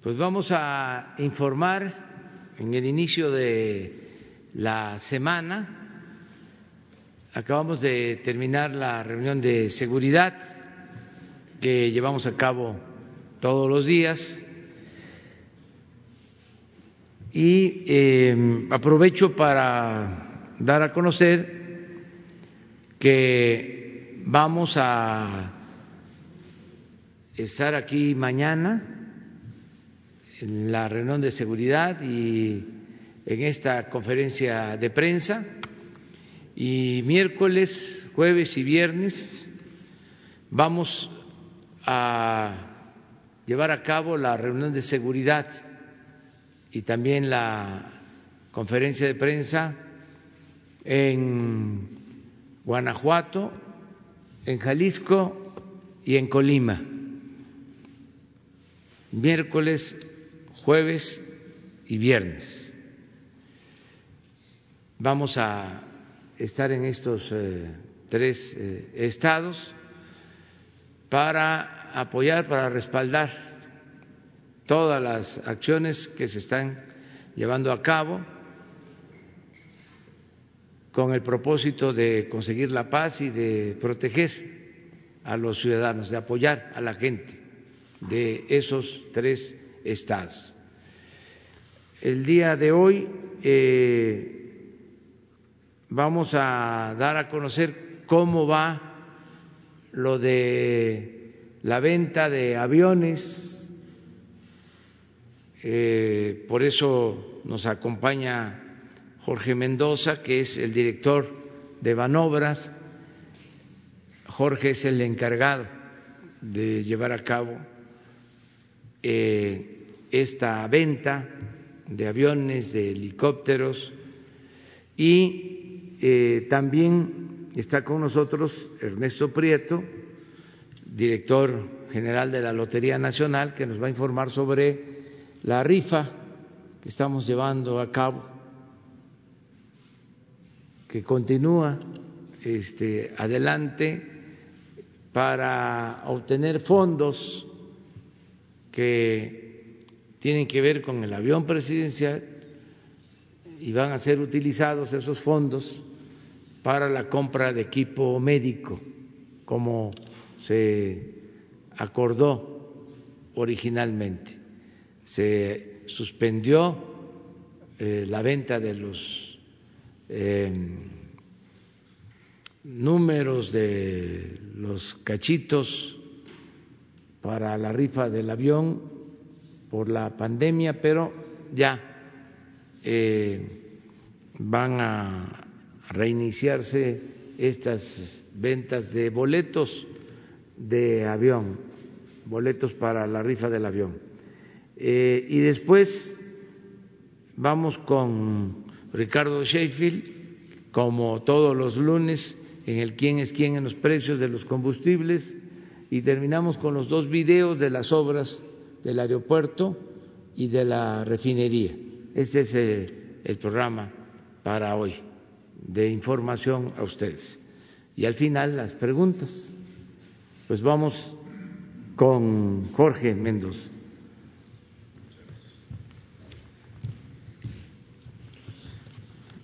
Pues vamos a informar en el inicio de la semana. Acabamos de terminar la reunión de seguridad que llevamos a cabo todos los días y eh, aprovecho para dar a conocer que vamos a estar aquí mañana en la reunión de seguridad y en esta conferencia de prensa y miércoles, jueves y viernes vamos a llevar a cabo la reunión de seguridad y también la conferencia de prensa en Guanajuato, en Jalisco y en Colima. Miércoles, jueves y viernes. Vamos a estar en estos eh, tres eh, estados para apoyar, para respaldar todas las acciones que se están llevando a cabo con el propósito de conseguir la paz y de proteger a los ciudadanos, de apoyar a la gente de esos tres estados. El día de hoy eh, vamos a dar a conocer cómo va lo de la venta de aviones eh, por eso nos acompaña Jorge Mendoza, que es el director de Banobras. Jorge es el encargado de llevar a cabo eh, esta venta de aviones, de helicópteros y eh, también está con nosotros Ernesto Prieto, director general de la Lotería Nacional, que nos va a informar sobre la rifa que estamos llevando a cabo, que continúa este, adelante para obtener fondos que tienen que ver con el avión presidencial y van a ser utilizados esos fondos para la compra de equipo médico, como se acordó originalmente. Se suspendió eh, la venta de los em, números de los cachitos para la rifa del avión por la pandemia, pero ya eh, van a reiniciarse estas ventas de boletos de avión, boletos para la rifa del avión. Eh, y después vamos con Ricardo Sheffield, como todos los lunes, en el quién es quién en los precios de los combustibles, y terminamos con los dos videos de las obras del aeropuerto y de la refinería. Este es el, el programa para hoy, de información a ustedes. Y al final las preguntas. Pues vamos con Jorge Mendoza.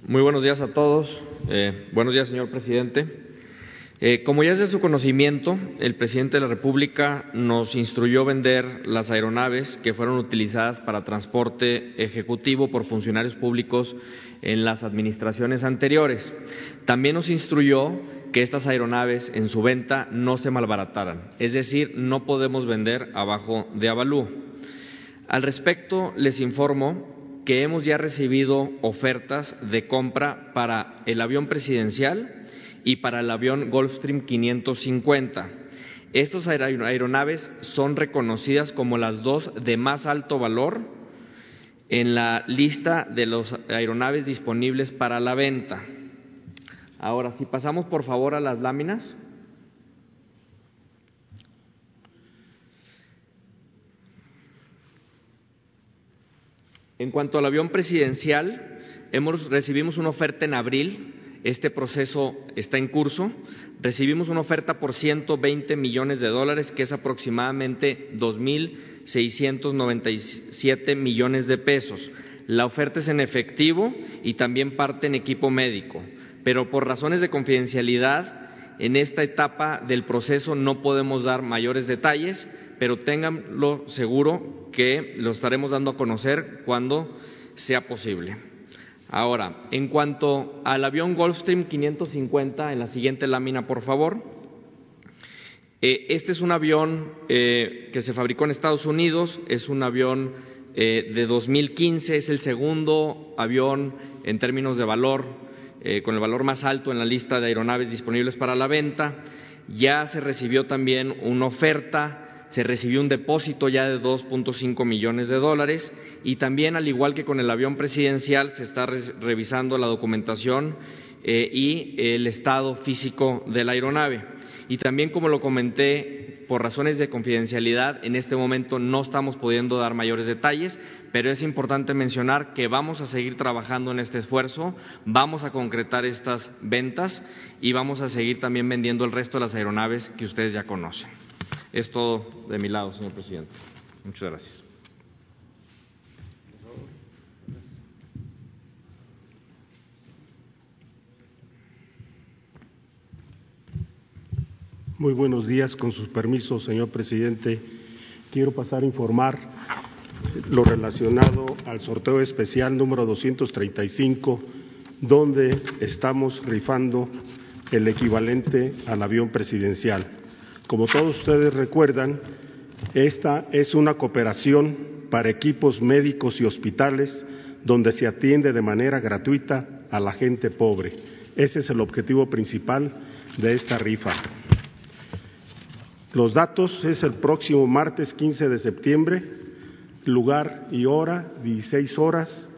Muy buenos días a todos. Eh, buenos días, señor presidente. Eh, como ya es de su conocimiento, el presidente de la República nos instruyó vender las aeronaves que fueron utilizadas para transporte ejecutivo por funcionarios públicos en las administraciones anteriores. También nos instruyó que estas aeronaves en su venta no se malbarataran, es decir, no podemos vender abajo de avalúo. Al respecto, les informo que hemos ya recibido ofertas de compra para el avión presidencial y para el avión Gulfstream 550. Estas aeronaves son reconocidas como las dos de más alto valor en la lista de las aeronaves disponibles para la venta. Ahora, si pasamos por favor a las láminas. En cuanto al avión presidencial, hemos, recibimos una oferta en abril Este proceso está en curso. Recibimos una oferta por 120 millones de dólares, que es aproximadamente 2.697 millones de pesos. La oferta es en efectivo y también parte en equipo médico, pero por razones de confidencialidad, en esta etapa del proceso no podemos dar mayores detalles, pero ténganlo seguro que lo estaremos dando a conocer cuando sea posible. Ahora, en cuanto al avión Gulfstream 550, en la siguiente lámina, por favor. Eh, este es un avión eh, que se fabricó en Estados Unidos, es un avión eh, de 2015, es el segundo avión en términos de valor, con el valor más alto en la lista de aeronaves disponibles para la venta. Ya se recibió también una oferta se recibió un depósito ya de 2.5 millones de dólares y también, al igual que con el avión presidencial, se está revisando la documentación eh, y el estado físico de la aeronave. Y también, como lo comenté, por razones de confidencialidad, en este momento no estamos pudiendo dar mayores detalles, pero es importante mencionar que vamos a seguir trabajando en este esfuerzo, vamos a concretar estas ventas y vamos a seguir también vendiendo el resto de las aeronaves que ustedes ya conocen. Es todo de mi lado, señor presidente. Muchas gracias. Muy buenos días, con sus permisos, señor presidente. Quiero pasar a informar lo relacionado al sorteo especial número 235, donde estamos rifando el equivalente al avión presidencial. Como todos ustedes recuerdan, esta es una cooperación para equipos médicos y hospitales donde se atiende de manera gratuita a la gente pobre. Ese es el objetivo principal de esta rifa. Los datos es el próximo martes 15 de septiembre, lugar y hora, 16 horas,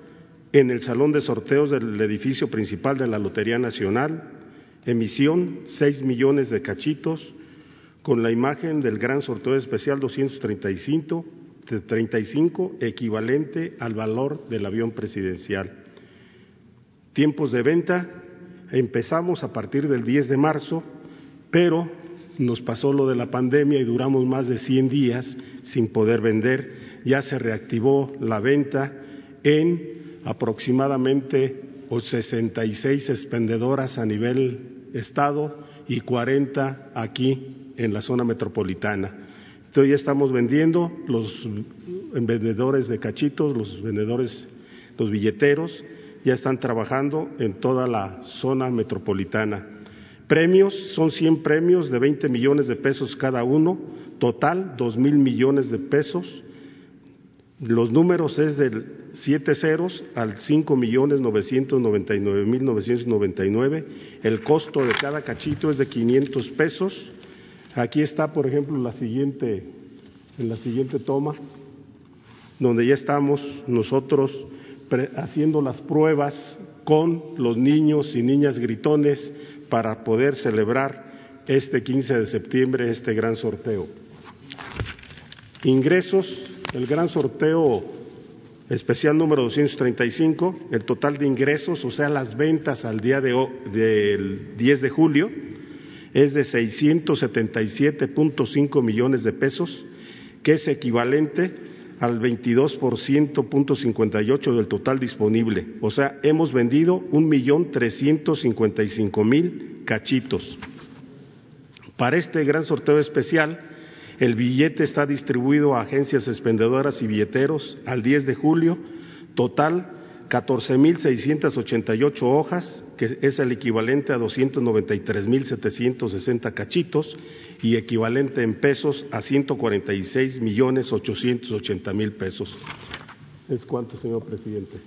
en el salón de sorteos del edificio principal de la Lotería Nacional, emisión 6 millones de cachitos, con la imagen del gran sorteo especial 235 35, equivalente al valor del avión presidencial. Tiempos de venta, empezamos a partir del 10 de marzo, pero nos pasó lo de la pandemia y duramos más de 100 días sin poder vender. Ya se reactivó la venta en aproximadamente 66 expendedoras a nivel estado y 40 aquí en la zona metropolitana. Entonces ya estamos vendiendo los vendedores de cachitos, los vendedores, los billeteros, ya están trabajando en toda la zona metropolitana. Premios, son 100 premios de 20 millones de pesos cada uno, total 2 mil millones de pesos. Los números es del siete ceros al cinco millones novecientos noventa y nueve mil novecientos noventa y nueve. El costo de cada cachito es de 500 pesos Aquí está, por ejemplo, la siguiente, en la siguiente toma, donde ya estamos nosotros haciendo las pruebas con los niños y niñas gritones para poder celebrar este 15 de septiembre este gran sorteo. Ingresos, el gran sorteo especial número 235, el total de ingresos, o sea, las ventas al día de, del 10 de julio, es de 677.5 millones de pesos, que es equivalente al 22.58 del total disponible. O sea, hemos vendido un millón trescientos cincuenta y cinco mil cachitos. Para este gran sorteo especial, el billete está distribuido a agencias expendedoras y billeteros al 10 de julio, total 14.688 hojas, que es el equivalente a 293.760 cachitos y equivalente en pesos a 146 millones 880 mil pesos. ¿Es cuánto, señor presidente?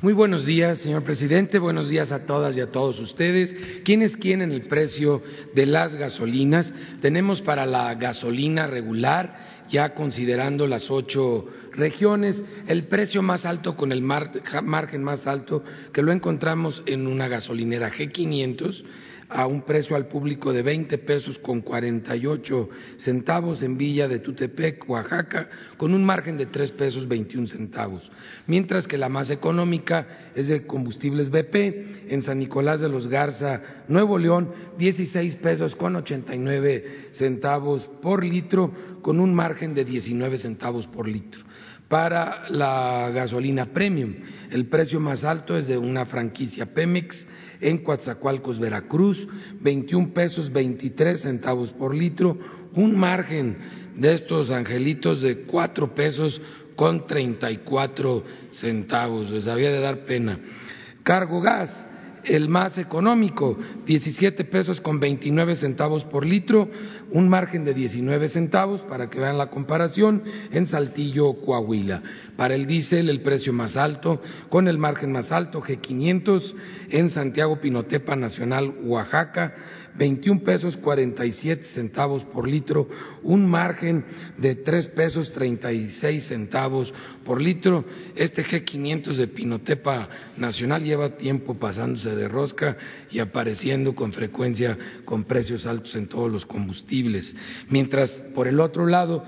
Muy buenos días, señor presidente. Buenos días a todas y a todos ustedes. ¿Quiénes quieren el precio de las gasolinas? Tenemos para la gasolina regular ya considerando las ocho regiones, el precio más alto con el margen más alto que lo encontramos en una gasolinera G500 a un precio al público de 20 pesos con 48 centavos en Villa de Tutepec, Oaxaca, con un margen de 3 pesos 21 centavos, mientras que la más económica es de combustibles BP en San Nicolás de los Garza, Nuevo León, 16 pesos con 89 centavos por litro, con un margen de 19 centavos por litro para la gasolina premium. El precio más alto es de una franquicia Pemex en Coatzacoalcos, Veracruz, 21 pesos 23 centavos por litro, un margen de estos angelitos de 4 pesos con 34 centavos. Les había de dar pena. Cargo gas, el más económico, 17 pesos con 29 centavos por litro, un margen de 19 centavos para que vean la comparación en Saltillo, Coahuila. Para el diésel, el precio más alto, con el margen más alto, G500 en Santiago Pinotepa Nacional, Oaxaca, 21 pesos 47 centavos por litro, un margen de 3 pesos 36 centavos por litro. Este G500 de Pinotepa Nacional lleva tiempo pasándose de rosca y apareciendo con frecuencia con precios altos en todos los combustibles. Mientras, por el otro lado,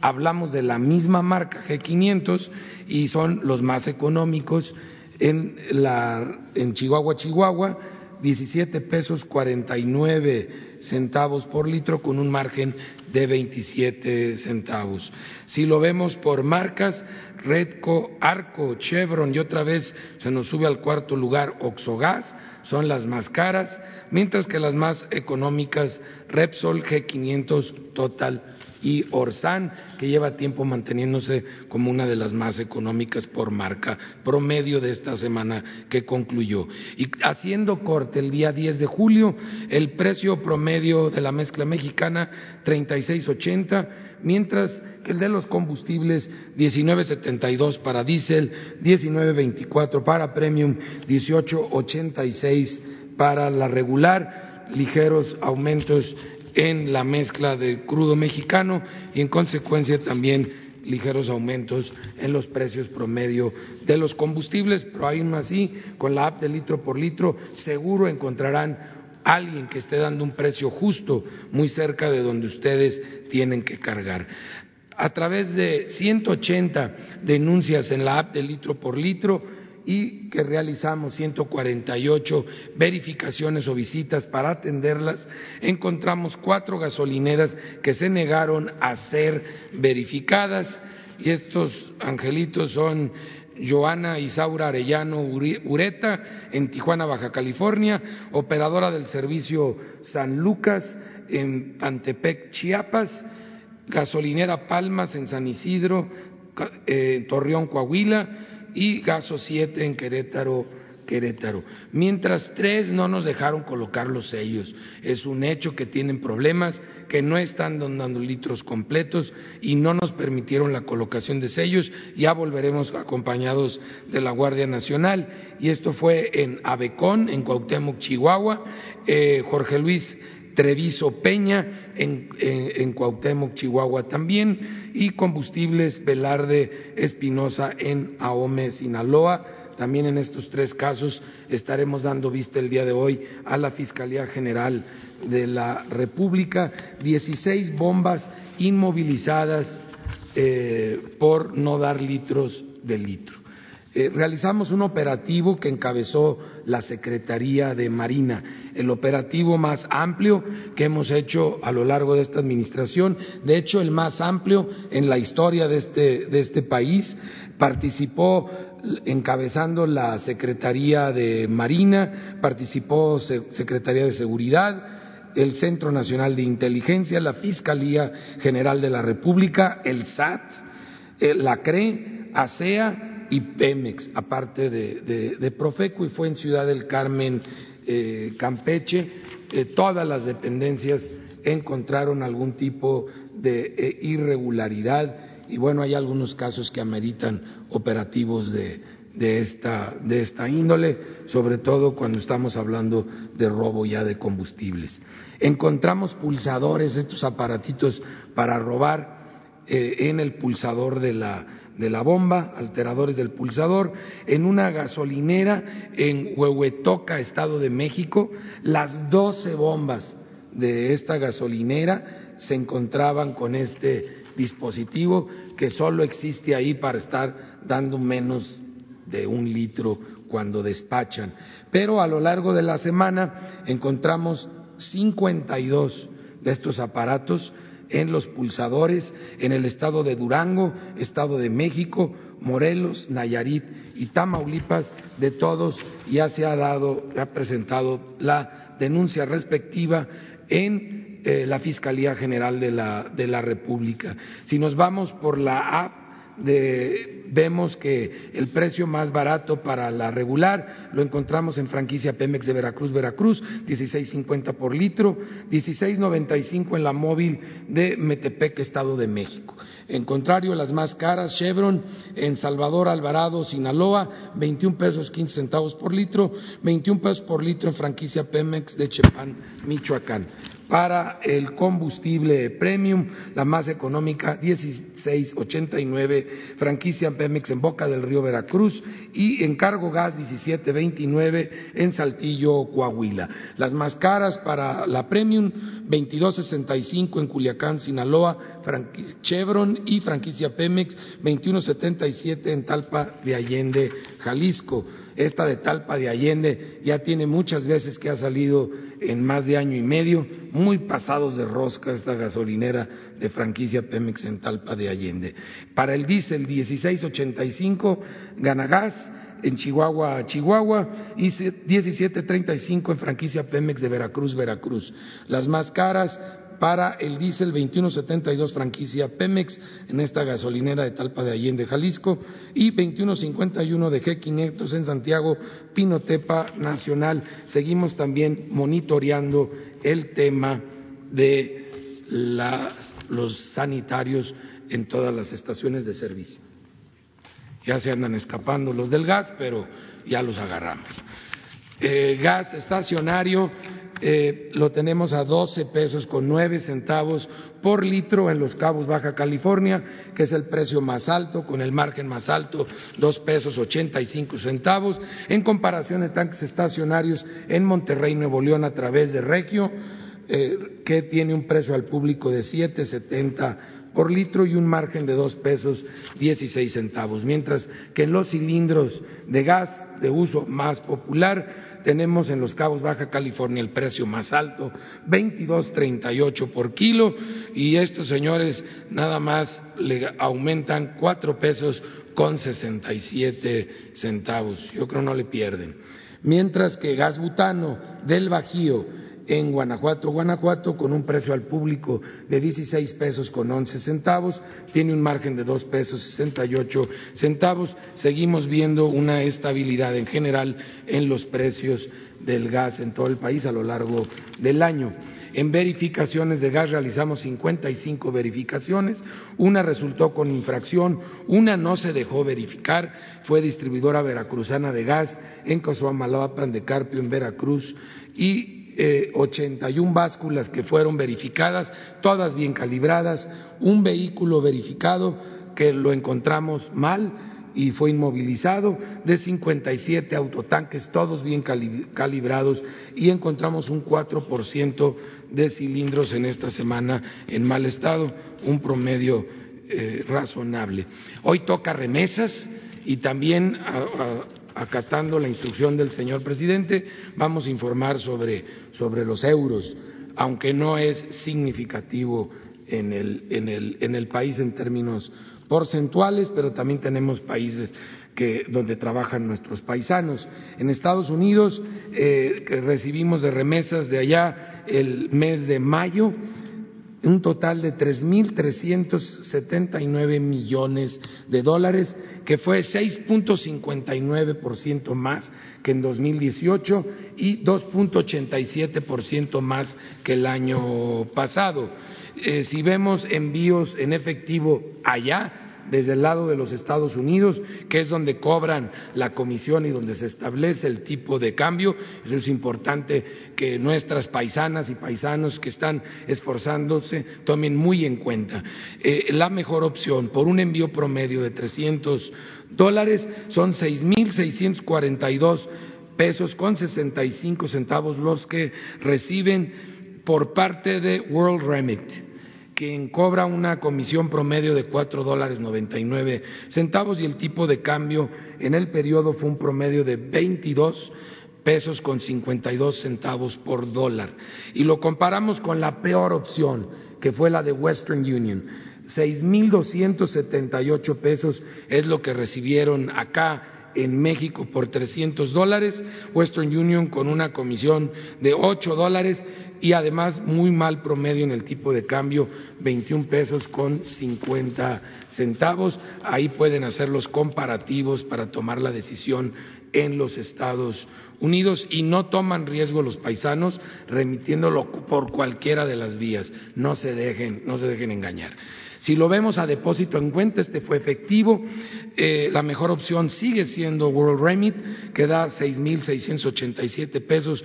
hablamos de la misma marca G500 y son los más económicos en, la, en Chihuahua, Chihuahua, 17 pesos 49 centavos por litro con un margen de 27 centavos. Si lo vemos por marcas, Redco, Arco, Chevron y otra vez se nos sube al cuarto lugar Oxogas, son las más caras, mientras que las más económicas Repsol, G500, Total y Orsan, que lleva tiempo manteniéndose como una de las más económicas por marca promedio de esta semana que concluyó. Y haciendo corte el día 10 de julio, el precio promedio de la mezcla mexicana 36.80, mientras que el de los combustibles 19.72 para diésel, 19.24 para premium, 18.86 para la regular, ligeros aumentos en la mezcla de crudo mexicano y en consecuencia también ligeros aumentos en los precios promedio de los combustibles, pero aún así, con la app de litro por litro, seguro encontrarán alguien que esté dando un precio justo muy cerca de donde ustedes tienen que cargar. A través de 180 denuncias en la app de litro por litro, y que realizamos 148 verificaciones o visitas para atenderlas, encontramos cuatro gasolineras que se negaron a ser verificadas y estos angelitos son Joana Isaura Arellano Ureta en Tijuana, Baja California, operadora del servicio San Lucas en Pantepec, Chiapas, gasolinera Palmas en San Isidro, eh, Torreón, Coahuila, y Gaso 7 en Querétaro, Querétaro. Mientras tres no nos dejaron colocar los sellos. Es un hecho que tienen problemas, que no están dando litros completos y no nos permitieron la colocación de sellos. Ya volveremos acompañados de la Guardia Nacional. Y esto fue en Abecón, en Cuauhtémoc, Chihuahua. Eh, Jorge Luis Treviso Peña, en, en, Cuauhtémoc, Chihuahua también, y Combustibles Velarde Espinosa en Ahome, Sinaloa. También en estos tres casos estaremos dando vista el día de hoy a la Fiscalía General de la República. Dieciséis bombas inmovilizadas eh, por no dar litros de litro. Eh, realizamos un operativo que encabezó la Secretaría de Marina, el operativo más amplio que hemos hecho a lo largo de esta administración, de hecho el más amplio en la historia de este, de este país. Participó encabezando la Secretaría de Marina, participó Secretaría de Seguridad, el Centro Nacional de Inteligencia, la Fiscalía General de la República, el SAT, eh, la CRE, ASEA y Pemex, aparte de, Profeco, y fue en Ciudad del Carmen, eh, Campeche. Eh, todas las dependencias encontraron algún tipo de eh, irregularidad y bueno, hay algunos casos que ameritan operativos de, esta, de esta índole, sobre todo cuando estamos hablando de robo ya de combustibles. Encontramos pulsadores, estos aparatitos para robar en el pulsador de la, de la bomba, alteradores del pulsador, en una gasolinera en Huehuetoca, Estado de México, las doce bombas de esta gasolinera se encontraban con este dispositivo que solo existe ahí para estar dando menos de un litro cuando despachan. Pero a lo largo de la semana encontramos 52 de estos aparatos en los pulsadores en el estado de Durango, estado de México, Morelos, Nayarit y Tamaulipas, de todos ya se ha dado, ha presentado la denuncia respectiva en eh, la Fiscalía General de la, de la República. Si nos vamos por la vemos que el precio más barato para la regular lo encontramos en franquicia Pemex de Veracruz, Veracruz, 16.50 por litro, 16.95 en la móvil de Metepec, Estado de México. En contrario, las más caras, Chevron en Salvador, Alvarado, Sinaloa, 21 pesos 15 centavos por litro, 21 pesos por litro en franquicia Pemex de Chepán, Michoacán para el combustible premium, la más económica 1689, franquicia Pemex en Boca del Río Veracruz y encargo gas 1729 en Saltillo, Coahuila. Las más caras para la premium 2265 en Culiacán, Sinaloa, Chevron y franquicia Pemex 2177 en Talpa de Allende, Jalisco. Esta de Talpa de Allende ya tiene muchas veces que ha salido en más de año y medio, muy pasados de rosca esta gasolinera de franquicia Pemex en Talpa de Allende. Para el diésel 1685, Ganagas en Chihuahua, Chihuahua, y 1735 en franquicia Pemex de Veracruz, Veracruz. Las más caras, para el diésel 2172 franquicia Pemex en esta gasolinera de Talpa de Allende, Jalisco, y 2151 de G500 en Santiago, Pinotepa Nacional. Seguimos también monitoreando el tema de los sanitarios en todas las estaciones de servicio. Ya se andan escapando los del gas, pero ya los agarramos. Eh, gas estacionario eh, lo tenemos a 12 pesos con 9 centavos por litro en Los Cabos, Baja California, que es el precio más alto, con el margen más alto, 2 pesos 85 centavos, en comparación de tanques estacionarios en Monterrey, Nuevo León, a través de Regio, eh, que tiene un precio al público de 7.70 por litro y un margen de dos pesos 16 centavos, mientras que en los cilindros de gas de uso más popular tenemos en Los Cabos, Baja California, el precio más alto, 22.38 por kilo, y estos señores nada más le aumentan cuatro pesos con 67 centavos. Yo creo no le pierden. Mientras que gas butano del Bajío en Guanajuato, Guanajuato, con un precio al público de 16 pesos con 11 centavos, tiene un margen de 2 pesos 68 centavos. Seguimos viendo una estabilidad en general en los precios del gas en todo el país a lo largo del año. En verificaciones de gas realizamos 55 verificaciones, una resultó con infracción, una no se dejó verificar, fue distribuidora veracruzana de gas en Cozoamalapan de Carpio en Veracruz y eh, 81 básculas que fueron verificadas, todas bien calibradas, un vehículo verificado que lo encontramos mal y fue inmovilizado, de 57 autotanques, todos bien calibrados, y encontramos un 4% de cilindros en esta semana en mal estado, un promedio eh, razonable. Hoy toca remesas y también acatando la instrucción del señor presidente, vamos a informar sobre, sobre los euros, aunque no es significativo en el, en, el, en el, país en términos porcentuales, pero también tenemos países que, donde trabajan nuestros paisanos. En Estados Unidos eh, recibimos de remesas de allá el mes de mayo un total de 3.379 millones de dólares, que fue 6.59% más que en 2018 y 2.87% más que el año pasado. Eh, si vemos envíos en efectivo allá, desde el lado de los Estados Unidos, que es donde cobran la comisión y donde se establece el tipo de cambio. Eso es importante que nuestras paisanas y paisanos que están esforzándose tomen muy en cuenta. Eh, la mejor opción por un envío promedio de 300 dólares son 6.642 pesos con 65 centavos los que reciben por parte de World Remit quien cobra una comisión promedio de cuatro dólares noventa y nueve centavos y el tipo de cambio en el periodo fue un promedio de 22 pesos con 52 centavos por dólar. Y lo comparamos con la peor opción, que fue la de Western Union. 6.278 pesos es lo que recibieron acá en México por 300 dólares, Western Union con una comisión de 8 dólares y además muy mal promedio en el tipo de cambio, 21 pesos con 50 centavos. Ahí pueden hacer los comparativos para tomar la decisión en los Estados Unidos y no toman riesgo los paisanos remitiéndolo por cualquiera de las vías. No se dejen, no se dejen engañar. Si lo vemos a depósito en cuenta, este fue efectivo. Eh, la mejor opción sigue siendo World Remit, que da 6.687 pesos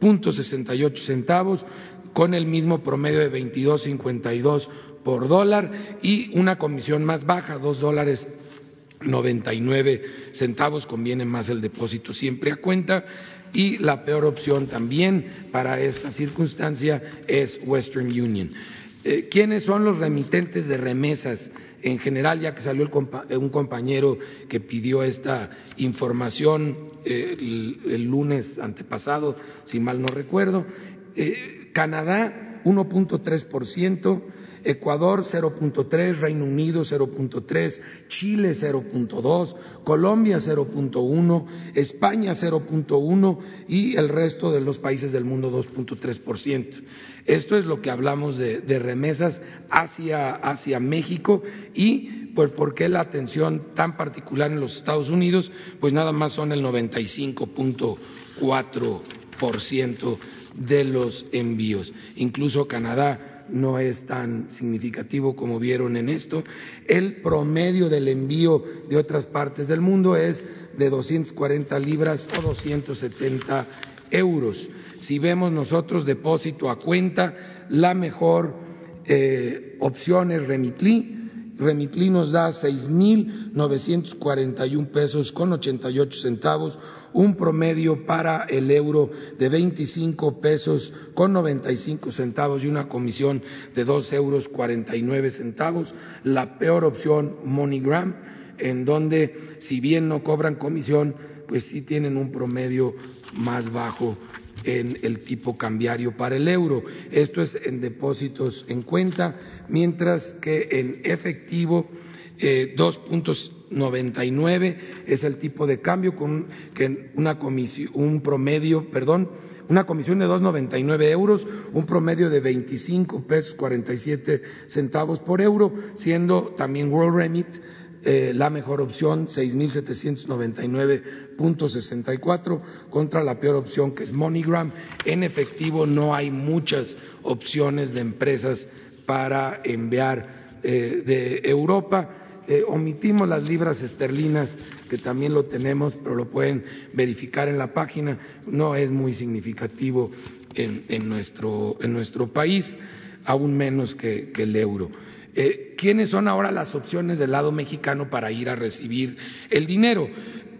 68 centavos, con el mismo promedio de 22.52 por dólar y una comisión más baja, dos dólares 99 centavos, conviene más el depósito siempre a cuenta y la peor opción también para esta circunstancia es Western Union. Eh, ¿Quiénes son los remitentes de remesas? En general, ya que salió un compañero que pidió esta información eh, el, lunes antepasado, si mal no recuerdo, eh, Canadá 1.3%, Ecuador 0.3, Reino Unido 0.3, Chile 0.2, Colombia 0.1, España 0.1 y el resto de los países del mundo 2.3%. Esto es lo que hablamos de, remesas hacia, hacia México y pues por qué la atención tan particular en los Estados Unidos, pues nada más son el 95.4% de los envíos. Incluso Canadá no es tan significativo como vieron en esto. El promedio del envío de otras partes del mundo es de 240 libras o 270 euros. Si vemos nosotros depósito a cuenta, la mejor eh, opción es Remitly Remitli nos da seis mil novecientos cuarenta y un pesos con ochenta y ocho centavos, un promedio para el euro de veinticinco pesos con noventa y cinco centavos y una comisión de dos euros cuarenta y nueve centavos. La peor opción, MoneyGram, en donde si bien no cobran comisión, pues sí tienen un promedio más bajo en el tipo cambiario para el euro. Esto es en depósitos en cuenta, mientras que en efectivo eh, 2.99 es el tipo de cambio con que una comisión, un promedio, perdón, una comisión de 2.99 euros, un promedio de 25 pesos 47 centavos por euro, siendo también World Remit eh, la mejor opción, 6.799.64, contra la peor opción que es MoneyGram. En efectivo no hay muchas opciones de empresas para enviar eh, de Europa. Eh, omitimos las libras esterlinas, que también lo tenemos, pero lo pueden verificar en la página. No es muy significativo en, nuestro, país, aún menos que el euro. Eh, ¿Quiénes son ahora las opciones del lado mexicano para ir a recibir el dinero?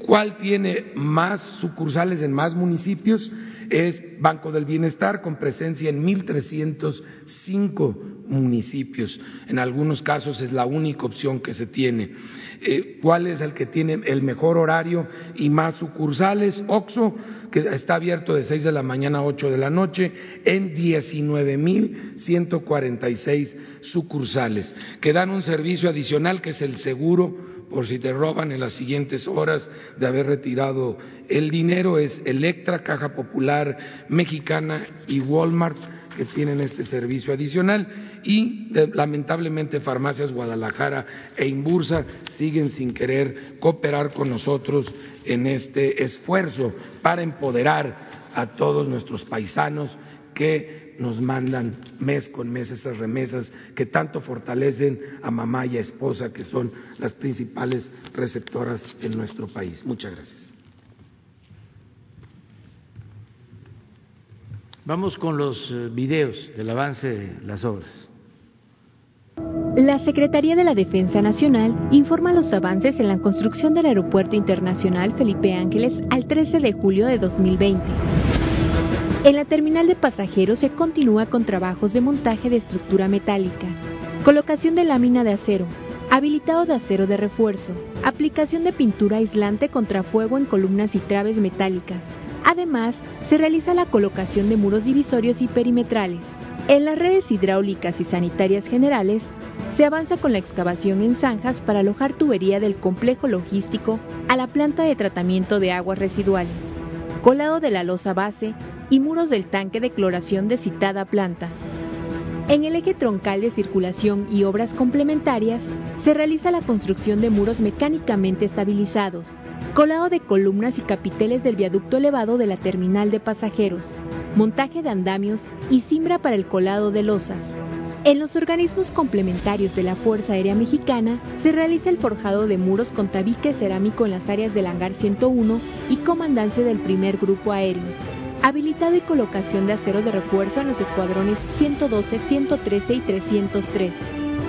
¿Cuál tiene más sucursales en más municipios? Es Banco del Bienestar con presencia en 1.305 municipios. En algunos casos es la única opción que se tiene. Eh, ¿Cuál es el que tiene el mejor horario y más sucursales? OXO, que está abierto de 6 de la mañana a 8 de la noche en 19.146 sucursales, que dan un servicio adicional que es el seguro por si te roban en las siguientes horas de haber retirado. El dinero, es Electra, Caja Popular Mexicana y Walmart que tienen este servicio adicional. Y lamentablemente Farmacias Guadalajara e Imbursa siguen sin querer cooperar con nosotros en este esfuerzo para empoderar a todos nuestros paisanos que nos mandan mes con mes esas remesas que tanto fortalecen a mamá y a esposa, que son las principales receptoras en nuestro país. Muchas gracias. Vamos con los eh, videos del avance de las obras. La Secretaría de la Defensa Nacional informa los avances en la construcción del Aeropuerto Internacional Felipe Ángeles al 13 de julio de 2020. En la terminal de pasajeros se continúa con trabajos de montaje de estructura metálica, colocación de lámina de acero, habilitado de acero de refuerzo, aplicación de pintura aislante contra fuego en columnas y traves metálicas. Además, se realiza la colocación de muros divisorios y perimetrales. En las redes hidráulicas y sanitarias generales, se avanza con la excavación en zanjas para alojar tubería del complejo logístico a la planta de tratamiento de aguas residuales, colado de la losa base y muros del tanque de cloración de citada planta. En el eje troncal de circulación y obras complementarias, se realiza la construcción de muros mecánicamente estabilizados, colado de columnas y capiteles del viaducto elevado de la terminal de pasajeros, montaje de andamios y cimbra para el colado de losas. En los organismos complementarios de la Fuerza Aérea Mexicana se realiza el forjado de muros con tabique cerámico en las áreas del hangar 101 y comandancia del primer grupo aéreo, habilitado y colocación de acero de refuerzo en los escuadrones 112, 113 y 303.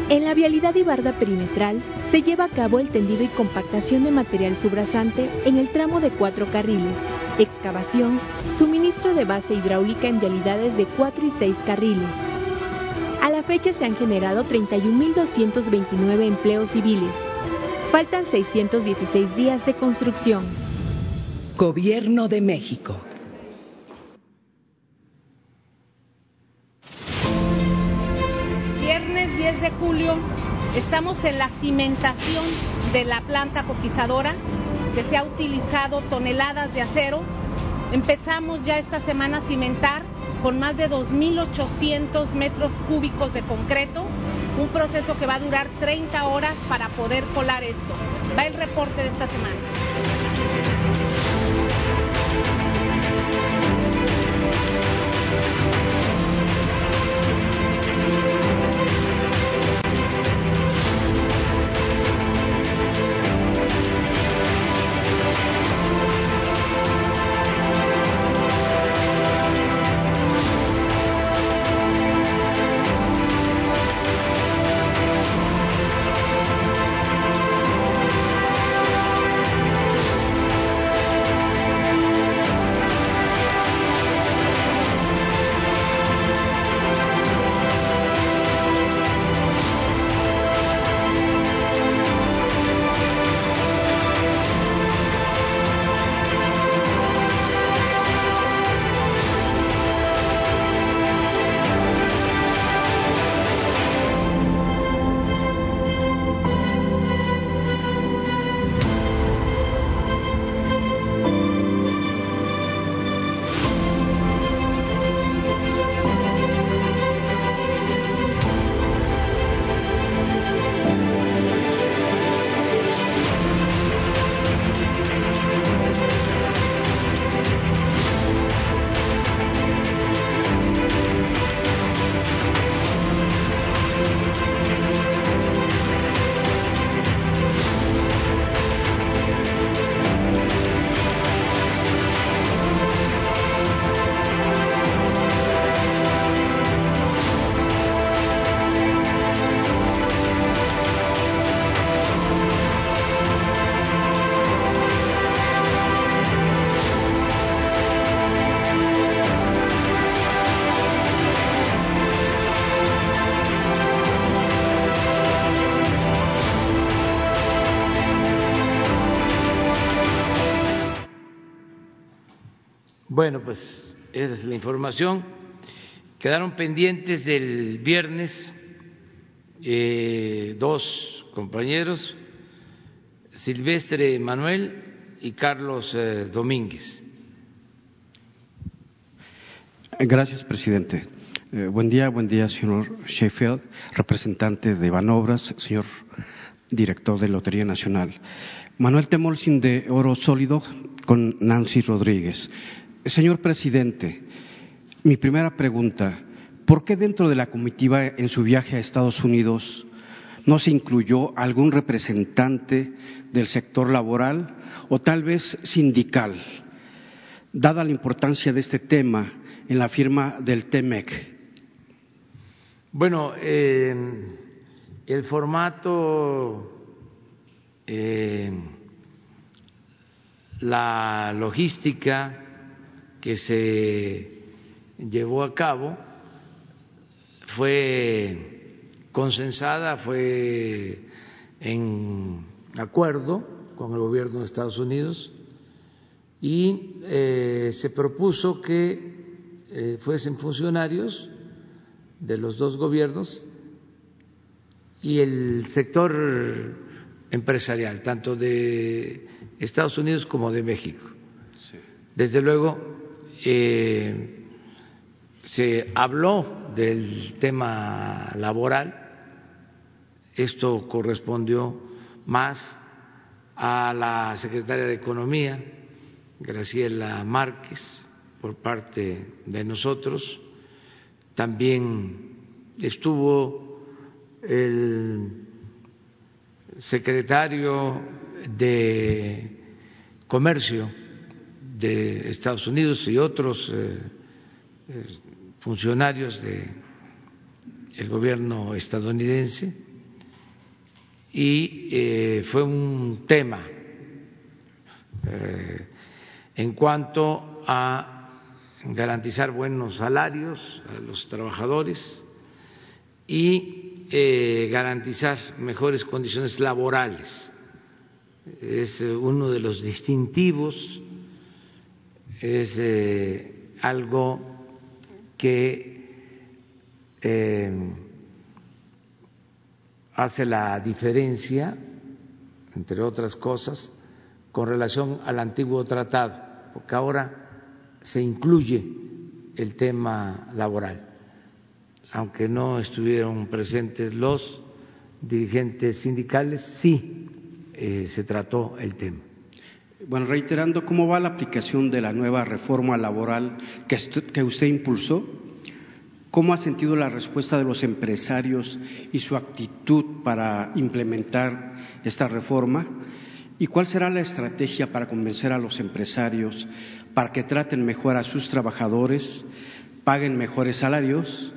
En la vialidad y barda perimetral se lleva a cabo el tendido y compactación de material subrasante en el tramo de cuatro carriles, excavación, suministro de base hidráulica en vialidades de 4 y 6 carriles. A la fecha se han generado 31.229 empleos civiles. Faltan 616 días de construcción. Gobierno de México. 10 de julio estamos en la cimentación de la planta coquizadora que se ha utilizado toneladas de acero. Empezamos ya esta semana a cimentar con más de 2.800 metros cúbicos de concreto, un proceso que va a durar 30 horas para poder colar esto. Va el reporte de esta semana. Bueno, pues es la información. Quedaron pendientes del viernes eh, dos compañeros, Silvestre Manuel y Carlos eh, Domínguez. Gracias, presidente. Eh, buen día, buen día, señor Sheffield, representante de Banobras, señor director de Lotería Nacional. Manuel Temolsin de Oro Sólido con Nancy Rodríguez. Señor presidente, mi primera pregunta, ¿por qué dentro de la comitiva en su viaje a Estados Unidos no se incluyó algún representante del sector laboral o tal vez sindical, dada la importancia de este tema en la firma del TEMEC? Bueno, el formato, eh, la logística que se llevó a cabo fue consensada, fue en acuerdo con el gobierno de Estados Unidos y eh, se propuso que eh, fuesen funcionarios de los dos gobiernos y el sector empresarial, tanto de Estados Unidos como de México. Desde luego, eh, se habló del tema laboral, esto correspondió más a la secretaria de Economía, Graciela Márquez, por parte de nosotros, también estuvo el secretario de Comercio de Estados Unidos y otros eh, eh, funcionarios del gobierno estadounidense y eh, fue un tema en cuanto a garantizar buenos salarios a los trabajadores y garantizar mejores condiciones laborales. Es uno de los distintivos, es algo que eh, hace la diferencia, entre otras cosas, con relación al antiguo tratado, porque ahora se incluye el tema laboral, aunque no estuvieron presentes los dirigentes sindicales, sí eh, se trató el tema. Bueno, reiterando, ¿cómo va la aplicación de la nueva reforma laboral que usted impulsó? ¿Cómo ha sentido la respuesta de los empresarios y su actitud para implementar esta reforma? ¿Y cuál será la estrategia para convencer a los empresarios para que traten mejor a sus trabajadores, paguen mejores salarios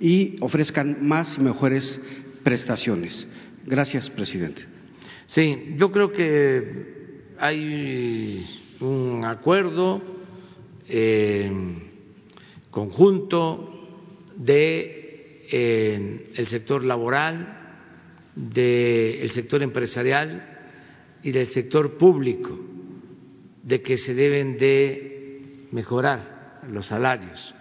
y ofrezcan más y mejores prestaciones? Gracias, presidente. Sí, yo creo que hay un acuerdo eh, conjunto de eh, el sector laboral, del sector empresarial y del sector público de que se deben de mejorar los salarios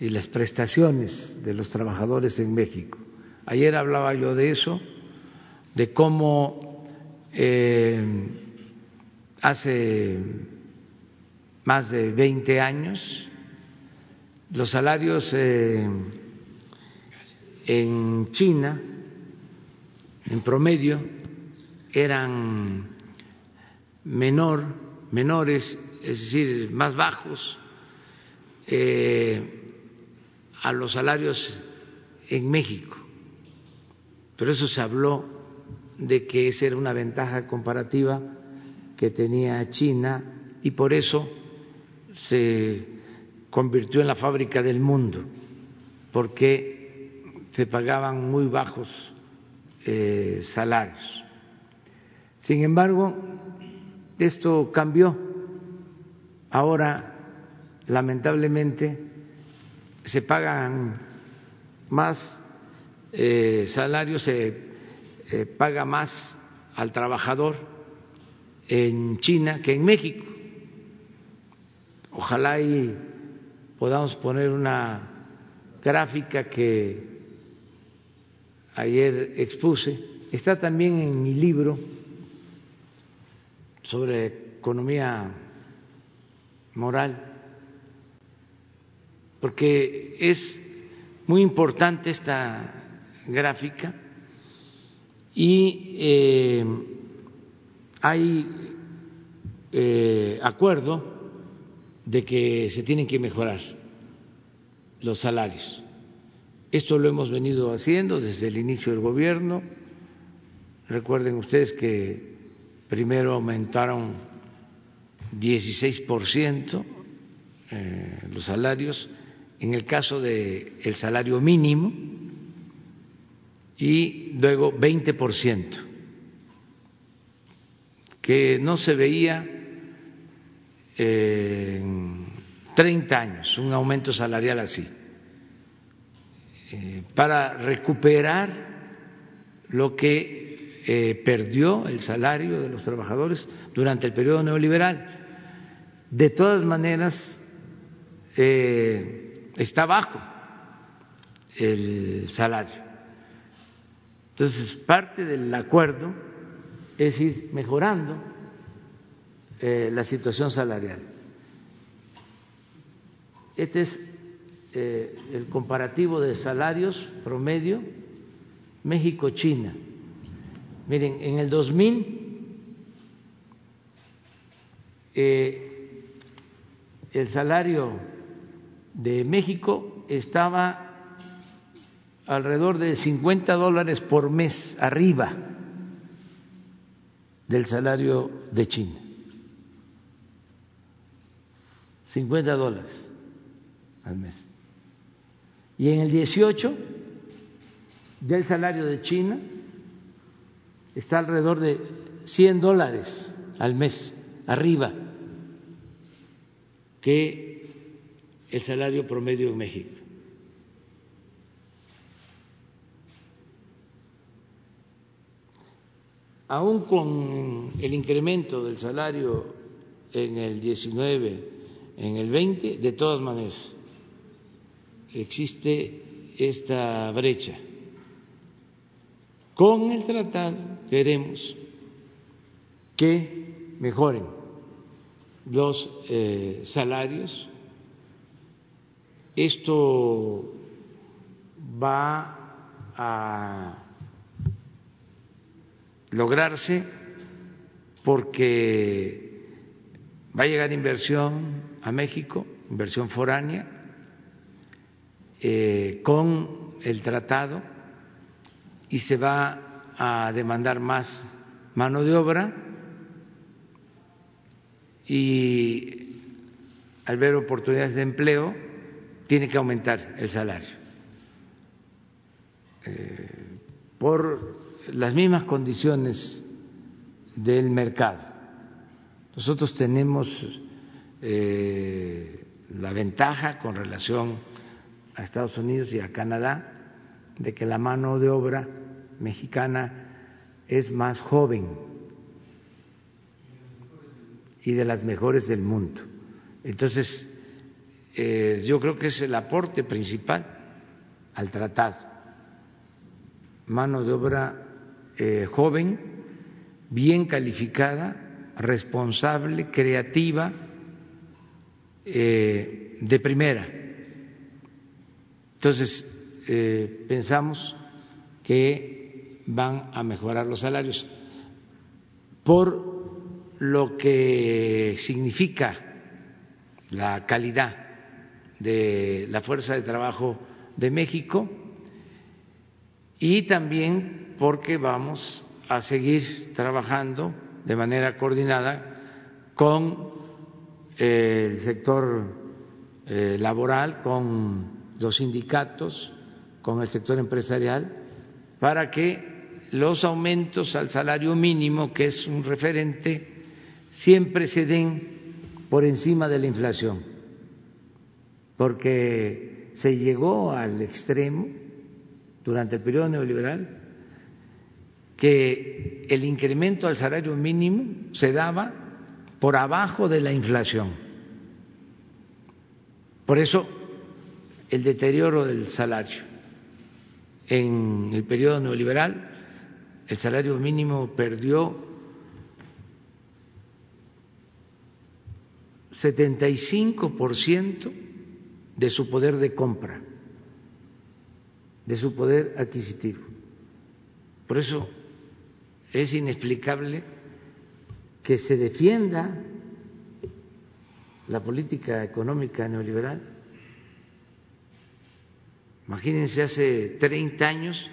y las prestaciones de los trabajadores en México. Ayer hablaba yo de eso, de cómo eh, hace más de 20 años, los salarios eh, en China, en promedio, eran menor, menores, es decir, más bajos eh, a los salarios en México. Pero eso se habló de que esa era una ventaja comparativa que tenía China y por eso se convirtió en la fábrica del mundo, porque se pagaban muy bajos eh, salarios. Sin embargo, esto cambió. Ahora, lamentablemente, se pagan más eh, salarios, se eh, paga más al trabajador en China que en México. Ojalá y podamos poner una gráfica que ayer expuse. Está también en mi libro sobre economía moral, porque es muy importante esta gráfica y eh, hay eh, acuerdo de que se tienen que mejorar los salarios Esto lo hemos venido haciendo desde el inicio del gobierno. Recuerden ustedes que primero aumentaron 16% eh, los salarios en el caso del el salario mínimo y luego 20%, que no se veía en 30 años un aumento salarial así, eh, para recuperar lo que eh, perdió el salario de los trabajadores durante el periodo neoliberal. De todas maneras, eh, está bajo el salario. Entonces, parte del acuerdo es ir mejorando eh, la situación salarial. Este es eh, el comparativo de salarios promedio México-China. Miren, en el 2000 eh, el salario de México estaba alrededor de 50 dólares por mes arriba del salario de China. 50 dólares al mes. Y en el 18 ya el salario de China está alrededor de 100 dólares al mes arriba que el salario promedio en México. Aún con el incremento del salario en el 19 en el 20, de todas maneras, existe esta brecha. Con el tratado queremos que mejoren los eh, salarios. Esto va a lograrse porque va a llegar inversión a México, inversión foránea, eh, con el tratado y se va a demandar más mano de obra. Y al ver oportunidades de empleo tiene que aumentar el salario. Eh, por las mismas condiciones del mercado. Nosotros tenemos eh, la ventaja con relación a Estados Unidos y a Canadá de que la mano de obra mexicana es más joven y de las mejores del mundo. Entonces, eh, yo creo que es el aporte principal al tratado. Mano de obra eh, joven, bien calificada, responsable, creativa, eh, de primera. Entonces, eh, pensamos que van a mejorar los salarios por lo que significa la calidad de la fuerza de trabajo de México y también porque vamos a seguir trabajando de manera coordinada con el sector eh, laboral, con los sindicatos, con el sector empresarial, para que los aumentos al salario mínimo, que es un referente, siempre se den por encima de la inflación, porque se llegó al extremo durante el periodo neoliberal que el incremento al salario mínimo se daba por abajo de la inflación. Por eso el deterioro del salario. En el periodo neoliberal, el salario mínimo perdió 75% de su poder de compra, de su poder adquisitivo. Por eso es inexplicable que se defienda la política económica neoliberal Imagínense hace 30 años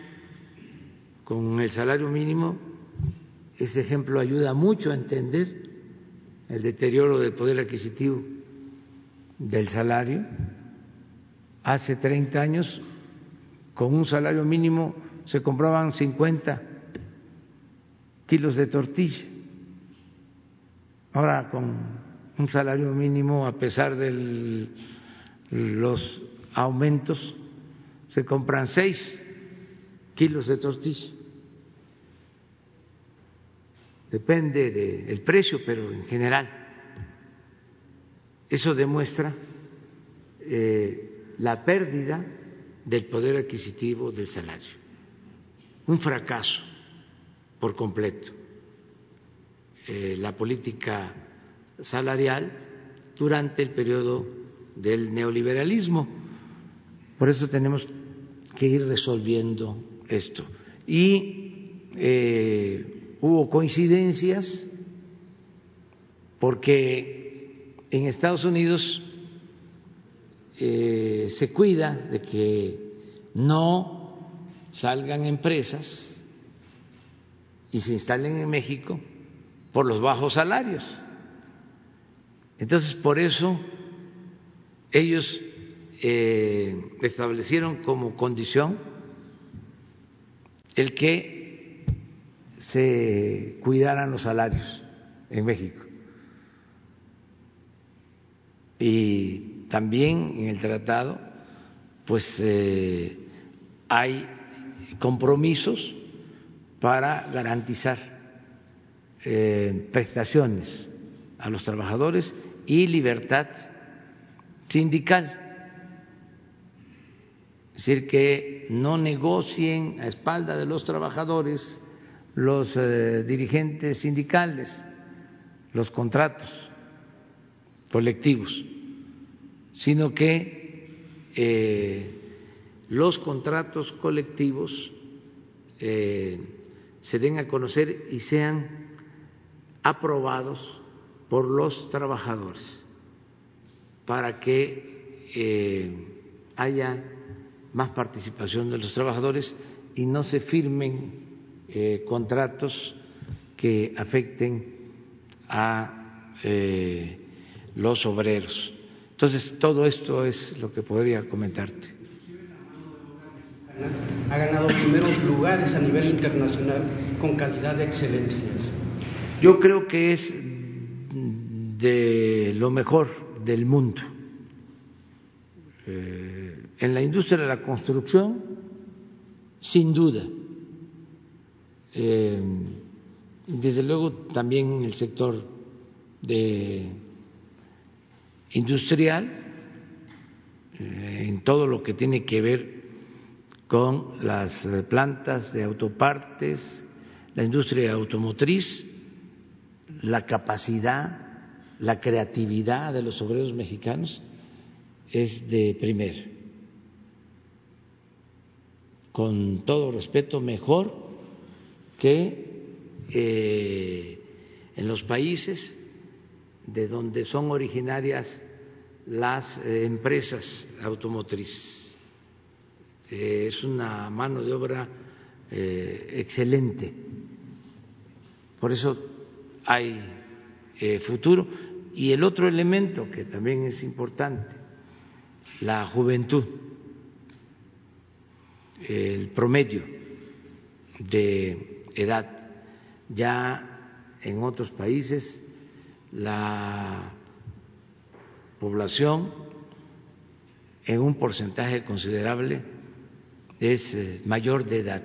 con el salario mínimo, ese ejemplo ayuda mucho a entender el deterioro del poder adquisitivo del salario. Hace 30 años, con un salario mínimo, se compraban 50 kilos de tortilla. Ahora, con un salario mínimo, a pesar de los aumentos, se compran 6 kilos de tortilla. Depende del precio, pero en general eso demuestra eh, la pérdida del poder adquisitivo del salario, un fracaso por completo. Eh, la política salarial durante el periodo del neoliberalismo. Por eso tenemos que ir resolviendo esto. Y eh, hubo coincidencias porque en Estados Unidos eh, se cuida de que no salgan empresas y se instalen en México por los bajos salarios. Entonces, por eso ellos eh, establecieron como condición el que se cuidaran los salarios en México. Y también en el tratado, pues eh, hay compromisos para garantizar eh, prestaciones a los trabajadores y libertad sindical. Es decir, que no negocien a espalda de los trabajadores los eh, dirigentes sindicales los contratos colectivos, sino que eh, los contratos colectivos se den a conocer y sean aprobados por los trabajadores para que haya más participación de los trabajadores y no se firmen eh, contratos que afecten a eh, los obreros. Entonces, todo esto es lo que podría comentarte. Ha ganado primeros lugares a nivel internacional con calidad de excelencia. Yo creo que es de lo mejor del mundo. Eh, en la industria de la construcción, sin duda. Eh, desde luego también en el sector de industrial, eh, en todo lo que tiene que ver con las plantas de autopartes, la industria automotriz, la capacidad la creatividad de los obreros mexicanos es de primer. Con todo respeto, mejor que eh, en los países de donde son originarias las eh, empresas automotrices. Eh, es una mano de obra excelente. Por eso hay futuro y el otro elemento que también es importante, la juventud, el promedio de edad. Ya en otros países la población en un porcentaje considerable es eh, mayor de edad.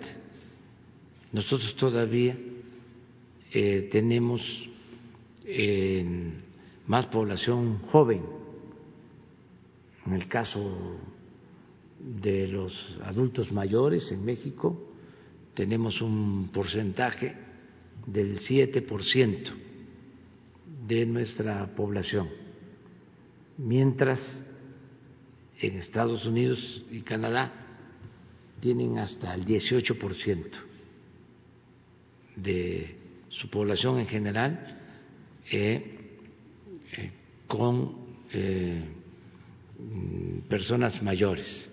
Nosotros todavía eh, tenemos en más población joven. En el caso de los adultos mayores en México tenemos un porcentaje del 7% de nuestra población, mientras en Estados Unidos y Canadá tienen hasta el 18% de su población en general eh, con eh, personas mayores.